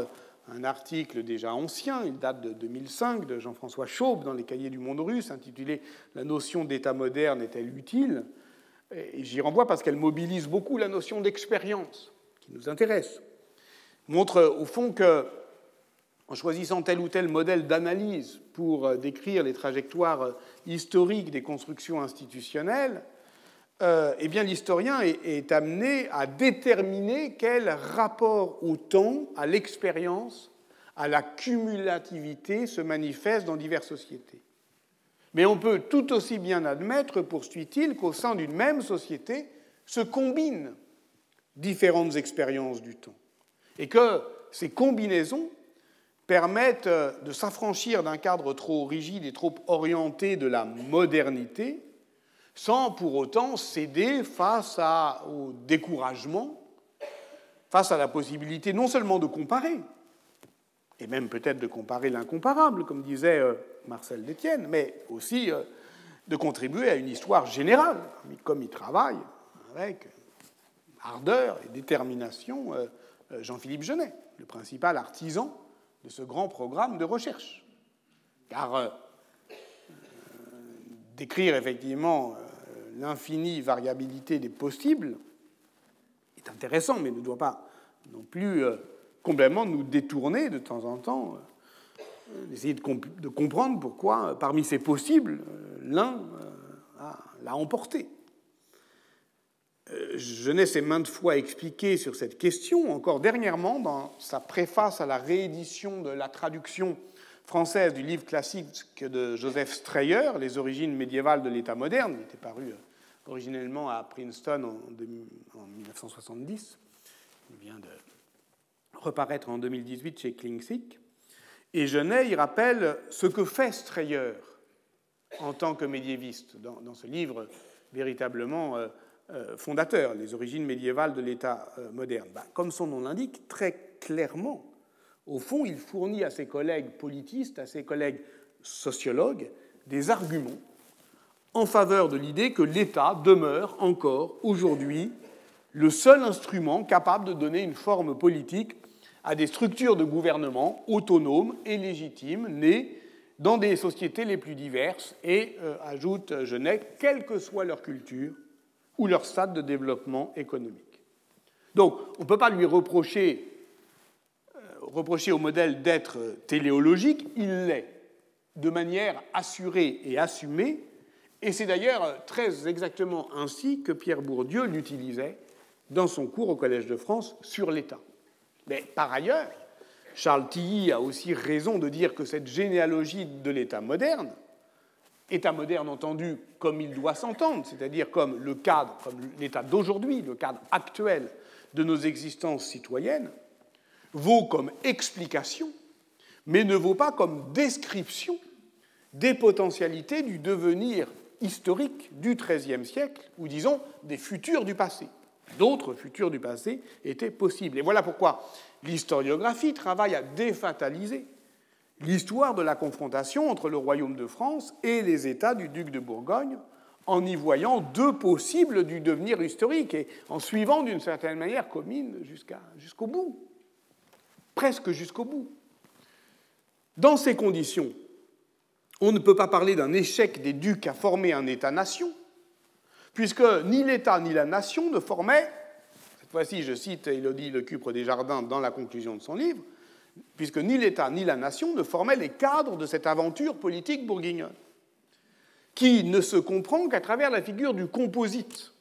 un article déjà ancien, il date de 2005, de Jean-François Chaube dans les cahiers du monde russe, intitulé La notion d'État moderne est-elle utile? Et j'y renvoie parce qu'elle mobilise beaucoup la notion d'expérience qui nous intéresse. Montre au fond que, en choisissant tel ou tel modèle d'analyse pour euh, décrire les trajectoires euh, historiques des constructions institutionnelles, euh, eh bien l'historien est, amené à déterminer quel rapport au temps, à l'expérience, à la cumulativité se manifeste dans diverses sociétés. Mais on peut tout aussi bien admettre, poursuit-il, qu'au sein d'une même société se combinent différentes expériences du temps. Et que ces combinaisons permettent de s'affranchir d'un cadre trop rigide et trop orienté de la modernité sans pour autant céder face au découragement, face à la possibilité non seulement de comparer, et même peut-être de comparer l'incomparable, comme disait euh, Marcel Détienne, mais aussi euh, de contribuer à une histoire générale, comme il travaille avec ardeur et détermination euh, Jean-Philippe Genet, le principal artisan de ce grand programme de recherche. Car décrire effectivement l'infinie variabilité des possibles est intéressant, mais ne doit pas non plus euh, complètement nous détourner de temps en temps, euh, d'essayer de, comprendre pourquoi, euh, parmi ces possibles, l'un l'a emporté. Jeunesse s'est maintes fois expliqué sur cette question, encore dernièrement dans sa préface à la réédition de la traduction française du livre classique de Joseph Strayer, Les origines médiévales de l'État moderne, qui était paru originellement à Princeton en, 1970. Il vient de reparaître en 2018 chez Klingsik. Et Genet y rappelle ce que fait Strayer en tant que médiéviste dans, ce livre véritablement euh, fondateur, Les origines médiévales de l'État euh, moderne. Bah, comme son nom l'indique, très clairement, au fond, il fournit à ses collègues politistes, à ses collègues sociologues, des arguments en faveur de l'idée que l'État demeure encore aujourd'hui le seul instrument capable de donner une forme politique à des structures de gouvernement autonomes et légitimes nées dans des sociétés les plus diverses et, euh, ajoute Genet, quelle que soit leur culture ou leur stade de développement économique. Donc, on ne peut pas lui reprocher, euh, reprocher au modèle d'être téléologique, il l'est, de manière assurée et assumée, et c'est d'ailleurs très exactement ainsi que Pierre Bourdieu l'utilisait dans son cours au Collège de France sur l'État. Mais par ailleurs, Charles Tilly a aussi raison de dire que cette généalogie de l'État moderne, État moderne entendu comme il doit s'entendre, c'est-à-dire comme le cadre, comme l'État d'aujourd'hui, le cadre actuel de nos existences citoyennes, vaut comme explication, mais ne vaut pas comme description des potentialités du devenir historiques du XIIIe siècle, ou disons des futurs du passé. D'autres futurs du passé étaient possibles. Et voilà pourquoi l'historiographie travaille à défataliser l'histoire de la confrontation entre le royaume de France et les États du duc de Bourgogne, en y voyant deux possibles du devenir historique et en suivant d'une certaine manière Comines jusqu'au bout, presque jusqu'au bout. Dans ces conditions, on ne peut pas parler d'un échec des ducs à former un État-nation, puisque ni l'État ni la nation ne formaient, cette fois-ci je cite Élodie Lecupre des Jardins dans la conclusion de son livre, puisque ni l'État ni la nation ne formaient les cadres de cette aventure politique bourguignonne, qui ne se comprend qu'à travers la figure du composite.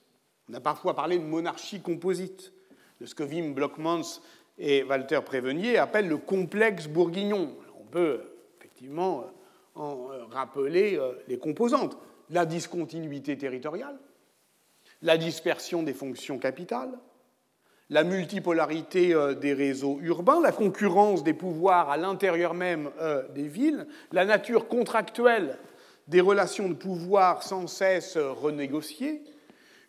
On a parfois parlé de monarchie composite, de ce que Wim Blockmans et Walter Prévenier appellent le complexe bourguignon. On peut effectivement en euh, rappeler euh, les composantes. La discontinuité territoriale, la dispersion des fonctions capitales, la multipolarité euh, des réseaux urbains, la concurrence des pouvoirs à l'intérieur même des villes, la nature contractuelle des relations de pouvoir sans cesse renégociées,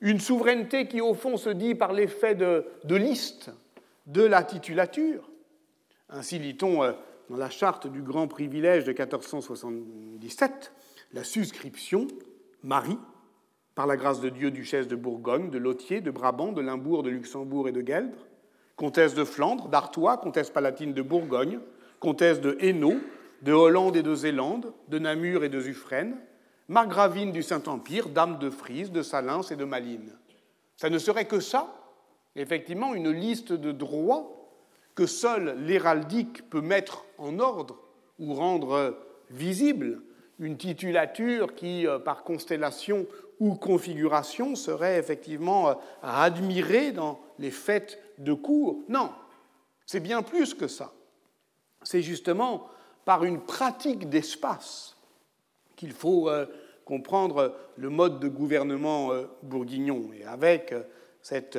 une souveraineté qui, au fond, se dit par l'effet de, liste de la titulature. Ainsi lit-on euh, dans la charte du grand privilège de 1477, la suscription, Marie, par la grâce de Dieu, duchesse de Bourgogne, de Lothier, de Brabant, de Limbourg, de Luxembourg et de Gueldre, comtesse de Flandre, d'Artois, comtesse palatine de Bourgogne, comtesse de Hainaut, de Hollande et de Zélande, de Namur et de Suffren, margravine du Saint-Empire, dame de Frise, de Salins et de Malines. Ça ne serait que ça, effectivement, une liste de droits que seule l'héraldique peut mettre en ordre ou rendre visible, une titulature qui, euh, par constellation ou configuration, serait effectivement euh, admirée dans les fêtes de cour. Non, c'est bien plus que ça. C'est justement par une pratique d'espace qu'il faut euh, comprendre le mode de gouvernement bourguignon. Et avec cette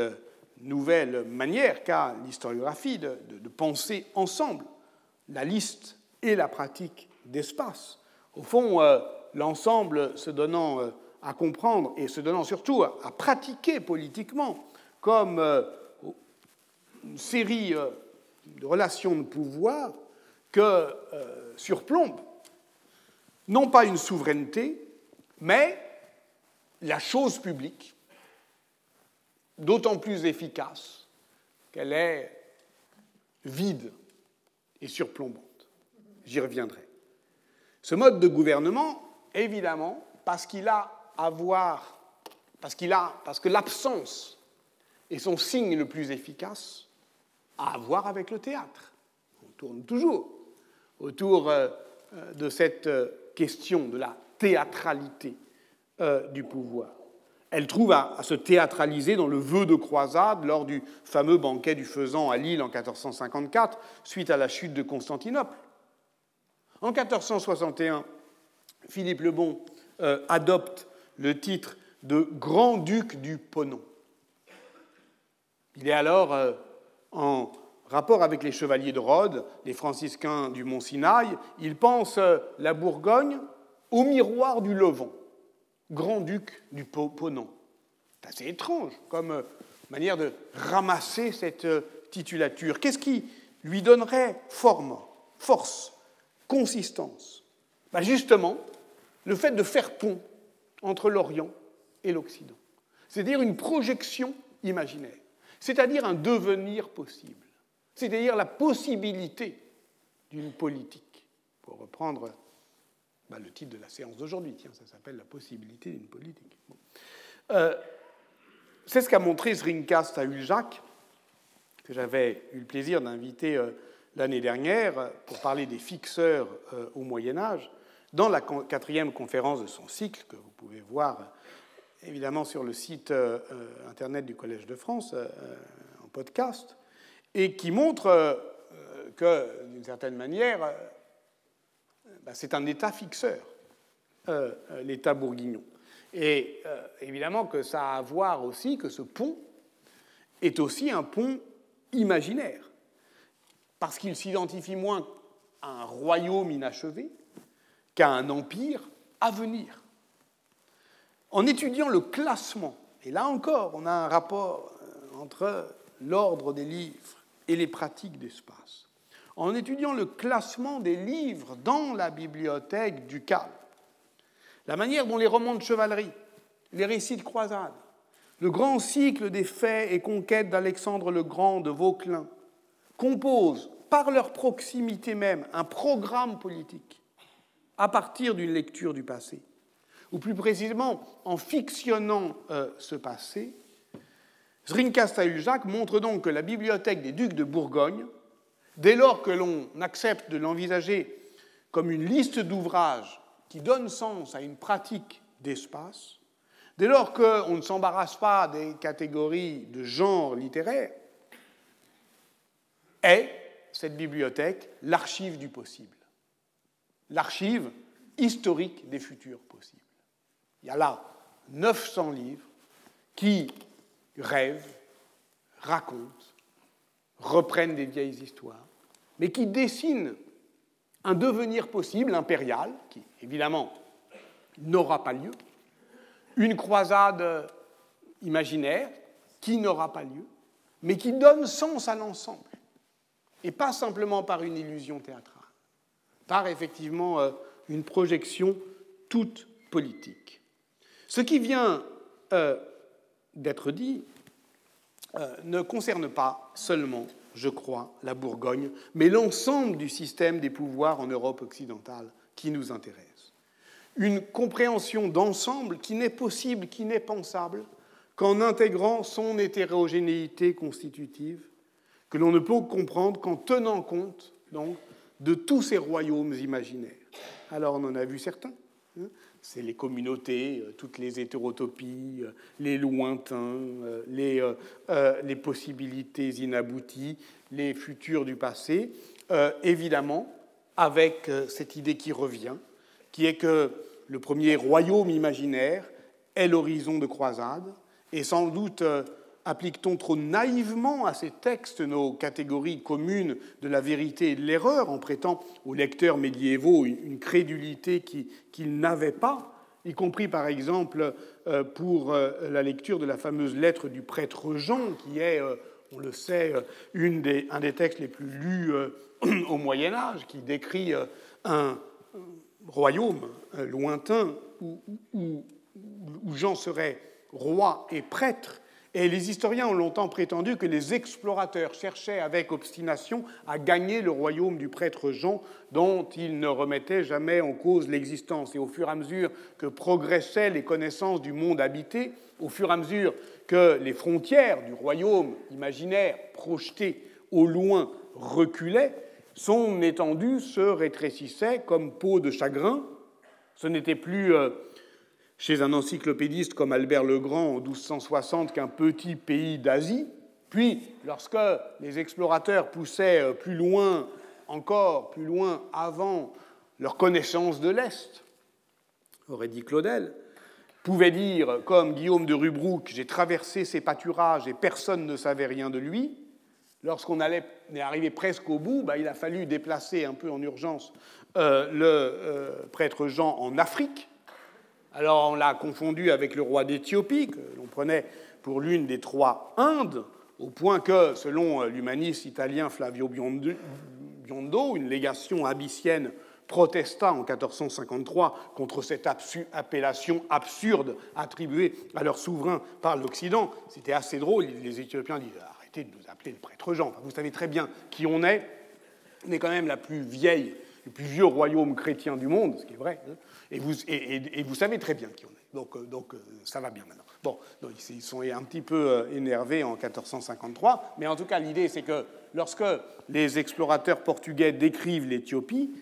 nouvelle manière qu'a l'historiographie de, penser ensemble la liste et la pratique d'espace. Au fond, euh, l'ensemble se donnant euh, à comprendre et se donnant surtout à, pratiquer politiquement comme euh, une série de relations de pouvoir que surplombe non pas une souveraineté, mais la chose publique d'autant plus efficace qu'elle est vide et surplombante. J'y reviendrai. Ce mode de gouvernement, évidemment, parce qu'il a à voir, parce qu'il a, parce que l'absence est son signe le plus efficace, à voir avec le théâtre. On tourne toujours autour euh, de cette euh, question de la théâtralité euh, du pouvoir elle trouve à, se théâtraliser dans le vœu de croisade lors du fameux banquet du Faisan à Lille en 1454, suite à la chute de Constantinople. En 1461, Philippe le Bon euh, adopte le titre de grand-duc du Ponon. Il est alors euh, en rapport avec les chevaliers de Rhodes, les franciscains du Mont Sinaï. Il pense euh, la Bourgogne au miroir du Levant grand-duc du Ponon. C'est assez étrange comme manière de ramasser cette titulature. Qu'est-ce qui lui donnerait forme, force, consistance. Ben Justement, le fait de faire pont entre l'Orient et l'Occident, c'est-à-dire une projection imaginaire, c'est-à-dire un devenir possible, c'est-à-dire la possibilité d'une politique, pour reprendre bah, le titre de la séance d'aujourd'hui, tiens, ça s'appelle La possibilité d'une politique. Euh, c'est ce qu'a montré Zrinkast à Uljac, que j'avais eu le plaisir d'inviter euh, l'année dernière pour parler des fixeurs euh, au Moyen Âge, dans la quatrième conférence de son cycle, que vous pouvez voir évidemment sur le site internet du Collège de France en podcast, et qui montre que, d'une certaine manière, bah, c'est un État fixeur, euh, euh, l'État bourguignon. Et euh, évidemment que ça a à voir aussi que ce pont est aussi un pont imaginaire, parce qu'il s'identifie moins à un royaume inachevé qu'à un empire à venir. En étudiant le classement, et là encore, on a un rapport entre l'ordre des livres et les pratiques d'espace en étudiant le classement des livres dans la bibliothèque du Cal, la manière dont les romans de chevalerie, les récits de croisade, le grand cycle des faits et conquêtes d'Alexandre le Grand de Vauquelin composent par leur proximité même un programme politique à partir d'une lecture du passé, ou plus précisément en fictionnant euh, ce passé, Zrinkasta-Uljac montre donc que la bibliothèque des ducs de Bourgogne Dès lors que l'on accepte de l'envisager comme une liste d'ouvrages qui donne sens à une pratique d'espace, dès lors qu'on ne s'embarrasse pas des catégories de genre littéraire, est cette bibliothèque l'archive du possible, l'archive historique des futurs possibles. Il y a là 900 livres qui rêvent, racontent, reprennent des vieilles histoires, mais qui dessinent un devenir possible impérial, qui évidemment n'aura pas lieu, une croisade imaginaire qui n'aura pas lieu, mais qui donne sens à l'ensemble, et pas simplement par une illusion théâtrale, par effectivement euh, une projection toute politique. Ce qui vient euh, d'être dit euh, ne concerne pas seulement, je crois, la Bourgogne, mais l'ensemble du système des pouvoirs en Europe occidentale qui nous intéresse. Une compréhension d'ensemble qui n'est possible, qui n'est pensable, qu'en intégrant son hétérogénéité constitutive, que l'on ne peut comprendre qu'en tenant compte donc, de tous ces royaumes imaginaires. Alors on en a vu certains. Hein. c'est les communautés, euh, toutes les hétérotopies, euh, les lointains, euh, les, possibilités inabouties, les futurs du passé, évidemment, avec cette idée qui revient, qui est que le premier royaume imaginaire est l'horizon de croisade, et sans doute applique-t-on trop naïvement à ces textes nos catégories communes de la vérité et de l'erreur en prêtant aux lecteurs médiévaux une crédulité qu'ils n'avaient pas, y compris par exemple euh, pour euh, la lecture de la fameuse lettre du prêtre Jean, qui est, on le sait, un des textes les plus lus au Moyen Âge, qui décrit un royaume lointain où Jean serait roi et prêtre, et les historiens ont longtemps prétendu que les explorateurs cherchaient avec obstination à gagner le royaume du prêtre Jean, dont ils ne remettaient jamais en cause l'existence. Et au fur et à mesure que progressaient les connaissances du monde habité, au fur et à mesure que les frontières du royaume imaginaire projeté au loin reculaient, son étendue se rétrécissait comme peau de chagrin. Ce n'était plus euh, chez un encyclopédiste comme Albert le Grand en 1260 qu'un petit pays d'Asie. Puis, lorsque les explorateurs poussaient euh, plus loin, encore plus loin avant leur connaissance de l'Est, aurait dit Claudel, pouvait dire, comme Guillaume de Rubrouck, j'ai traversé ces pâturages et personne ne savait rien de lui. Lorsqu'on est arrivé presque au bout, bah, il a fallu déplacer un peu en urgence euh, le euh, prêtre Jean en Afrique, alors on l'a confondu avec le roi d'Éthiopie, que l'on prenait pour l'une des trois Indes, au point que, selon l'humaniste italien Flavio Biondo, une légation abyssienne protesta en 1453 contre cette appellation absurde attribuée à leur souverain par l'Occident. C'était assez drôle. Les Éthiopiens disaient Arrêtez de nous appeler le prêtre Jean. Vous savez très bien qui on est. On est quand même la plus vieille, le plus vieux royaume chrétien du monde, ce qui est vrai. Hein. Et vous, savez très bien qui on est. Donc, euh, euh, ça va bien maintenant. Bon, ils sont un petit peu euh, énervés en 1453, mais en tout cas, l'idée, c'est que lorsque les explorateurs portugais décrivent l'Éthiopie,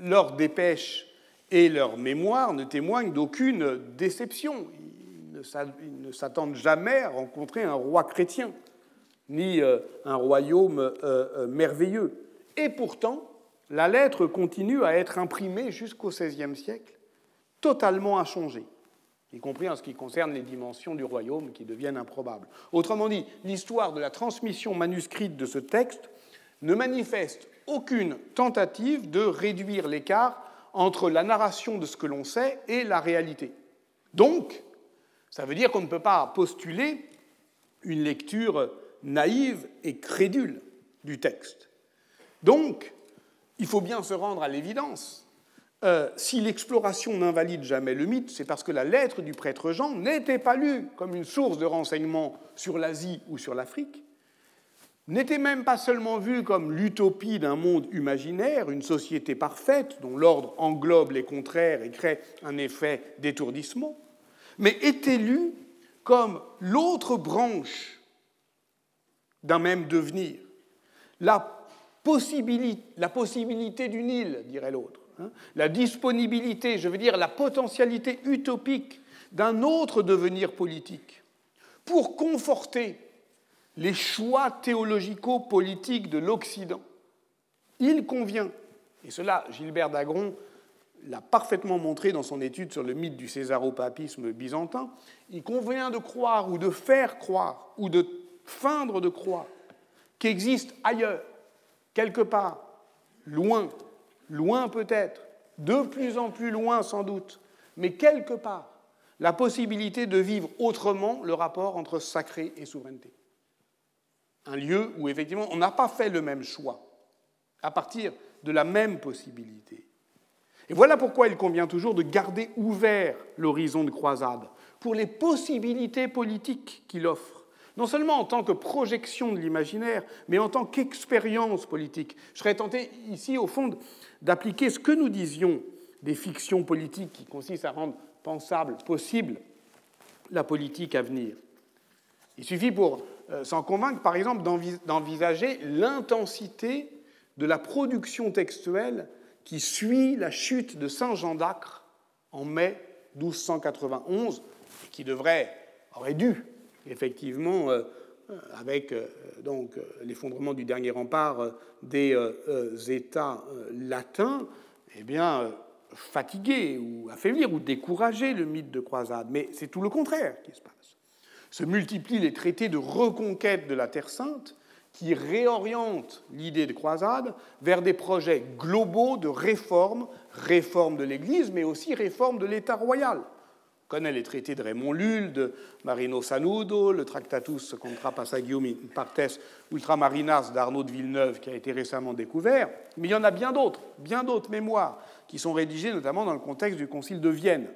leurs dépêches et leurs mémoires ne témoignent d'aucune déception. Ils ne s'attendent jamais à rencontrer un roi chrétien, ni un royaume merveilleux. Et pourtant, la lettre continue à être imprimée jusqu'au XVIe siècle, totalement inchangée, y compris en ce qui concerne les dimensions du royaume qui deviennent improbables. Autrement dit, l'histoire de la transmission manuscrite de ce texte ne manifeste aucune tentative de réduire l'écart entre la narration de ce que l'on sait et la réalité. Donc, ça veut dire qu'on ne peut pas postuler une lecture naïve et crédule du texte. Donc, il faut bien se rendre à l'évidence. Euh, si l'exploration n'invalide jamais le mythe, c'est parce que la lettre du prêtre Jean n'était pas lue comme une source de renseignements sur l'Asie ou sur l'Afrique, n'était même pas seulement vue comme l'utopie d'un monde imaginaire, une société parfaite dont l'ordre englobe les contraires et crée un effet d'étourdissement, mais était lue comme l'autre branche d'un même devenir, la la possibilité du Nil, dirait l'autre, hein. la disponibilité, je veux dire la potentialité utopique d'un autre devenir politique, pour conforter les choix théologico-politiques de l'Occident. Il convient, et cela Gilbert Dagron l'a parfaitement montré dans son étude sur le mythe du césaropapisme byzantin, il convient de croire ou de faire croire ou de feindre de croire qu'existe ailleurs quelque part, loin, loin peut-être, de plus en plus loin sans doute, mais quelque part, la possibilité de vivre autrement le rapport entre sacré et souveraineté. Un lieu où effectivement on n'a pas fait le même choix, à partir de la même possibilité. Et voilà pourquoi il convient toujours de garder ouvert l'horizon de croisade pour les possibilités politiques qu'il offre, non seulement en tant que projection de l'imaginaire, mais en tant qu'expérience politique. Je serais tenté ici, au fond, d'appliquer ce que nous disions des fictions politiques qui consistent à rendre pensable, possible, la politique à venir. Il suffit pour euh, s'en convaincre, par exemple, d'envisager l'intensité de la production textuelle qui suit la chute de Saint-Jean d'Acre en mai 1291, et qui devrait, aurait dû, effectivement, euh, avec euh, donc l'effondrement du dernier rempart des États latins, eh bien, fatiguer ou affaiblir ou décourager le mythe de croisade, mais c'est tout le contraire qui se passe. Se multiplient les traités de reconquête de la Terre sainte qui réorientent l'idée de croisade vers des projets globaux de réforme, réforme de l'Église, mais aussi réforme de l'État royal. On connaît les traités de Raymond Lull, de Marino Sanudo, le Tractatus contra Passagium partes ultramarinas d'Arnaud de Villeneuve qui a été récemment découvert, mais il y en a bien d'autres, bien d'autres mémoires qui sont rédigés notamment dans le contexte du Concile de Vienne.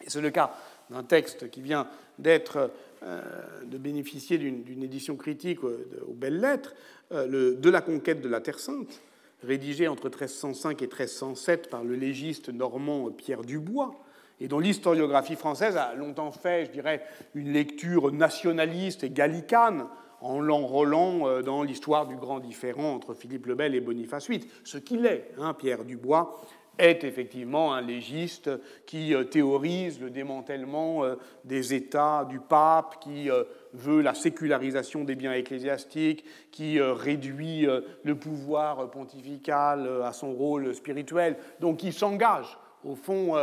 Et c'est le cas d'un texte qui vient d'être euh, de bénéficier d'une édition critique aux belles lettres, euh, de la conquête de la Terre Sainte, rédigé entre 1305 et 1307 par le légiste normand Pierre Dubois, et dont l'historiographie française a longtemps fait, je dirais, une lecture nationaliste et gallicane, en l'enrôlant euh, dans l'histoire du grand différend entre Philippe le Bel et Boniface VIII, ce qu'il est, hein, Pierre Dubois, est effectivement un légiste qui euh, théorise le démantèlement euh, des États du pape, qui veut la sécularisation des biens ecclésiastiques, qui réduit le pouvoir pontifical à son rôle spirituel, donc qui s'engage au fond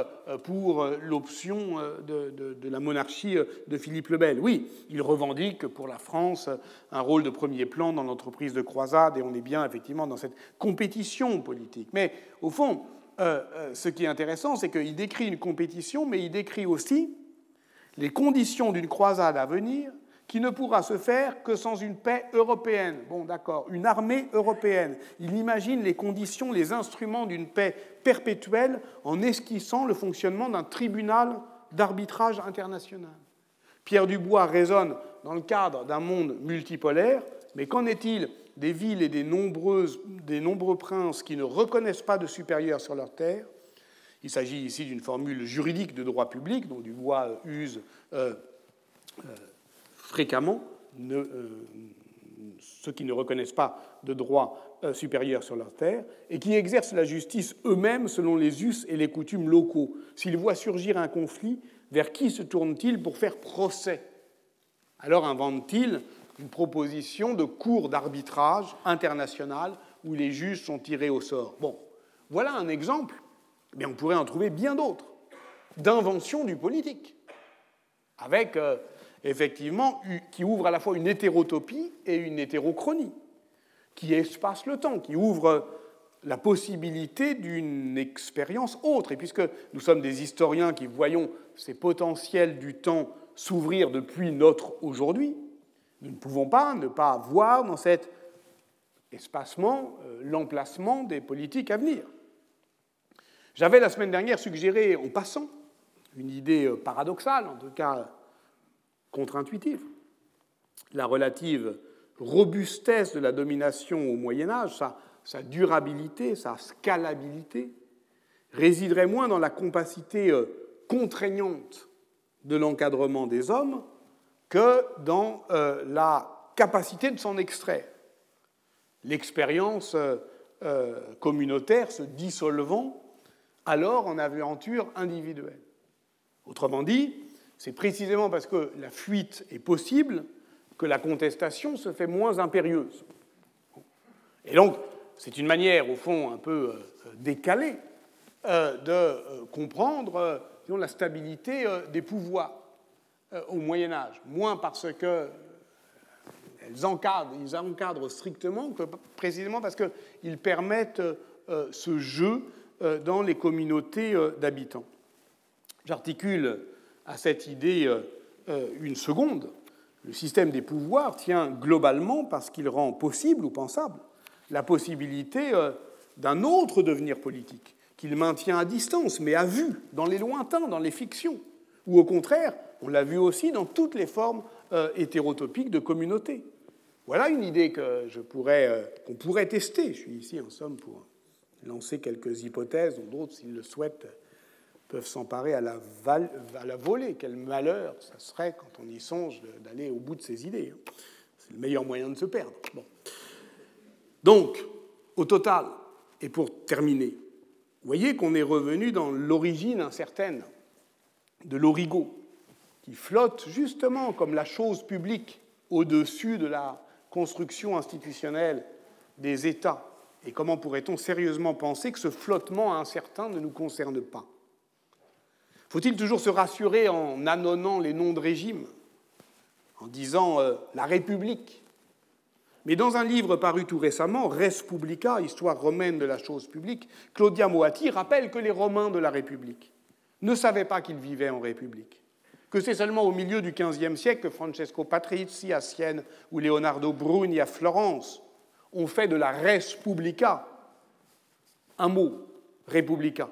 pour l'option de, la monarchie de Philippe le Bel. Oui, il revendique pour la France un rôle de premier plan dans l'entreprise de croisade, et on est bien effectivement dans cette compétition politique. Mais au fond, euh, euh, ce qui est intéressant, c'est qu'il décrit une compétition, mais il décrit aussi les conditions d'une croisade à venir qui ne pourra se faire que sans une paix européenne. Bon, d'accord, une armée européenne. Il imagine les conditions, les instruments d'une paix perpétuelle en esquissant le fonctionnement d'un tribunal d'arbitrage international. Pierre Dubois raisonne dans le cadre d'un monde multipolaire, mais qu'en est-il des villes et des, des nombreux princes qui ne reconnaissent pas de supérieurs sur leur terre? Il s'agit ici d'une formule juridique de droit public dont Dubois use euh, euh, fréquemment. Euh, ceux qui ne reconnaissent pas de droit supérieur sur leur terre, et qui exercent la justice eux-mêmes selon les us et les coutumes locaux. S'ils voient surgir un conflit, vers qui se tournent-ils pour faire procès? Alors inventent-ils une proposition de cours d'arbitrage international où les juges sont tirés au sort? Bon, voilà un exemple, mais on pourrait en trouver bien d'autres, d'invention du politique, avec euh, effectivement, qui ouvre à la fois une hétérotopie et une hétérochronie, qui espace le temps, qui ouvre la possibilité d'une expérience autre. Et puisque nous sommes des historiens qui voyons ces potentiels du temps s'ouvrir depuis notre aujourd'hui, nous ne pouvons pas ne pas voir dans cet espacement euh, l'emplacement des politiques à venir. J'avais la semaine dernière suggéré, en passant, une idée euh, paradoxale, en tout cas contre-intuitive, la relative robustesse de la domination au Moyen Âge, sa, durabilité, sa scalabilité, résiderait moins dans la compacité euh, contraignante de l'encadrement des hommes que dans euh, la capacité de s'en extraire. L'expérience euh, communautaire se dissolvant alors en aventure individuelle. Autrement dit, c'est précisément parce que la fuite est possible que la contestation se fait moins impérieuse. Et donc, c'est une manière, au fond, un peu décalée de comprendre la stabilité des pouvoirs. Euh, au Moyen Âge, moins parce que elles encadrent, ils encadrent strictement que précisément parce qu'ils permettent euh, ce jeu dans les communautés d'habitants. J'articule à cette idée une seconde. Le système des pouvoirs tient globalement parce qu'il rend possible ou pensable la possibilité d'un autre devenir politique, qu'il maintient à distance, mais à vue, dans les lointains, dans les fictions, ou au contraire, on l'a vu aussi dans toutes les formes euh, hétérotopiques de communauté. Voilà une idée que je pourrais, euh, qu'on pourrait tester. Je suis ici en somme pour lancer quelques hypothèses, dont d'autres, s'ils le souhaitent, peuvent s'emparer à la, à la volée. Quel malheur ça serait, quand on y songe, d'aller au bout de ces idées. Hein. C'est le meilleur moyen de se perdre. Donc, au total, et pour terminer, vous voyez qu'on est revenu dans l'origine incertaine de l'origo, qui flotte justement comme la chose publique au-dessus de la construction institutionnelle des États. Et comment pourrait-on sérieusement penser que ce flottement incertain ne nous concerne pas? Faut-il toujours se rassurer en annonnant les noms de régimes, en disant euh, la République? Mais dans un livre paru tout récemment, Res Publica, Histoire romaine de la chose publique, Claudia Moatti rappelle que les Romains de la République ne savaient pas qu'ils vivaient en République, que c'est seulement au milieu du XVe siècle que Francesco Patrizzi à Sienne ou Leonardo Bruni à Florence ont fait de la Res Publica un mot, Republica,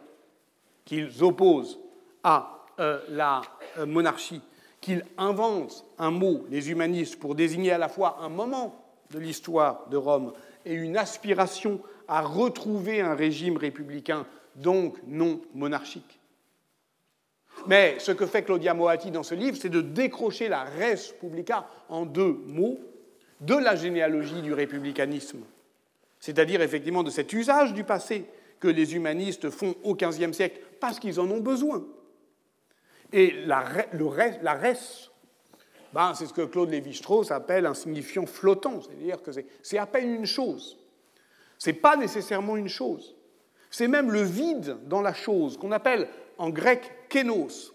qu'ils opposent à euh, la euh, monarchie, qu'ils inventent un mot, les humanistes, pour désigner à la fois un moment de l'histoire de Rome et une aspiration à retrouver un régime républicain, donc non monarchique. Mais ce que fait Claudia Moatti dans ce livre, c'est de décrocher la res publica en deux mots de la généalogie du républicanisme, c'est-à-dire effectivement de cet usage du passé que les humanistes font au XVe siècle parce qu'ils en ont besoin. Et la, res ben, c'est ce que Claude Lévi-Strauss appelle un signifiant flottant, c'est-à-dire que c'est à peine une chose. Ce n'est pas nécessairement une chose. C'est même le vide dans la chose, qu'on appelle en grec kénos.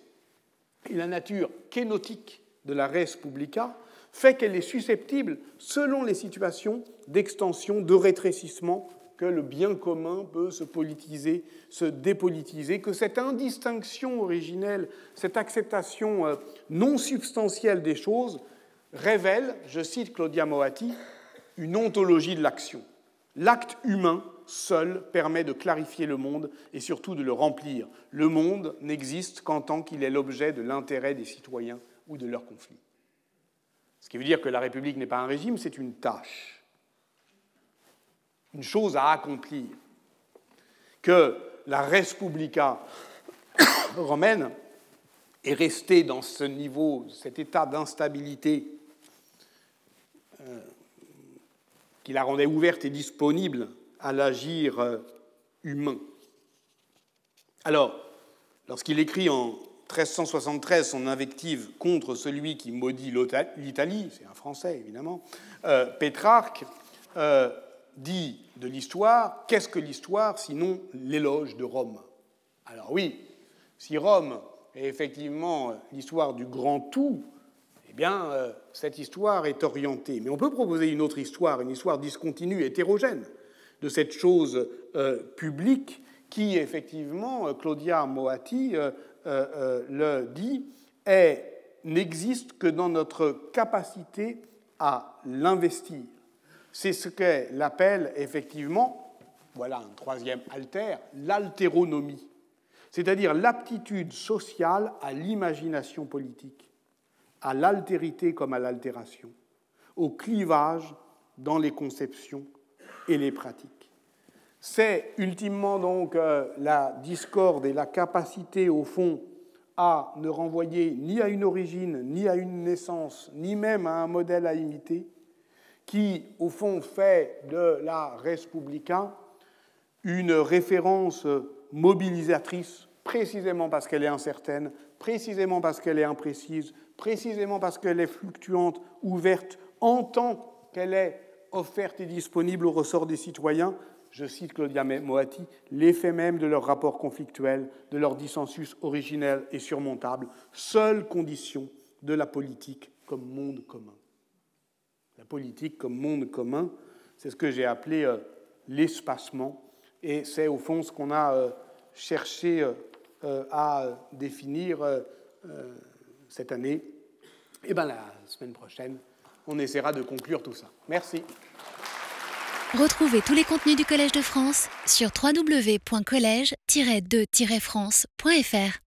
Et la nature kénotique de la res publica fait qu'elle est susceptible, selon les situations, d'extension, de rétrécissement, que le bien commun peut se politiser, se dépolitiser, que cette indistinction originelle, cette acceptation euh, non substantielle des choses révèle, je cite Claudia Moatti, une ontologie de l'action. L'acte humain seul permet de clarifier le monde et surtout de le remplir. Le monde n'existe qu'en tant qu'il est l'objet de l'intérêt des citoyens ou de leurs conflits. Ce qui veut dire que la République n'est pas un régime, c'est une tâche une chose à accomplir, que la res publica romaine est restée dans ce niveau, cet état d'instabilité euh, qui la rendait ouverte et disponible à l'agir euh, humain. Alors, lorsqu'il écrit en 1373 son invective contre celui qui maudit l'Italie, c'est un Français évidemment, euh, Pétrarque, dit de l'histoire, qu'est-ce que l'histoire sinon l'éloge de Rome? Alors oui, si Rome est effectivement l'histoire du grand tout, eh bien, euh, cette histoire est orientée. Mais on peut proposer une autre histoire, une histoire discontinue, hétérogène, de cette chose euh, publique qui, effectivement, Claudia Moatti euh, le dit, n'existe que dans notre capacité à l'investir c'est ce qu'elle appelle effectivement, voilà un troisième alter, l'altéronomie, c'est-à-dire l'aptitude sociale à l'imagination politique, à l'altérité comme à l'altération, au clivage dans les conceptions et les pratiques. C'est ultimement donc euh, la discorde et la capacité, au fond, à ne renvoyer ni à une origine, ni à une naissance, ni même à un modèle à imiter, qui, au fond, fait de la Respublica une référence mobilisatrice, précisément parce qu'elle est incertaine, précisément parce qu'elle est imprécise, précisément parce qu'elle est fluctuante, ouverte, en tant qu'elle est offerte et disponible au ressort des citoyens, je cite Claudia Moatti, l'effet même de leur rapport conflictuel, de leur dissensus originel et surmontable, seule condition de la politique comme monde commun la politique comme monde commun. C'est ce que j'ai appelé euh, l'espacement Et c'est au fond ce qu'on a cherché à définir cette année. Et bien la semaine prochaine, on essaiera de conclure tout ça. Merci. Retrouvez tous les contenus du Collège de France sur www.colège-2-france.fr.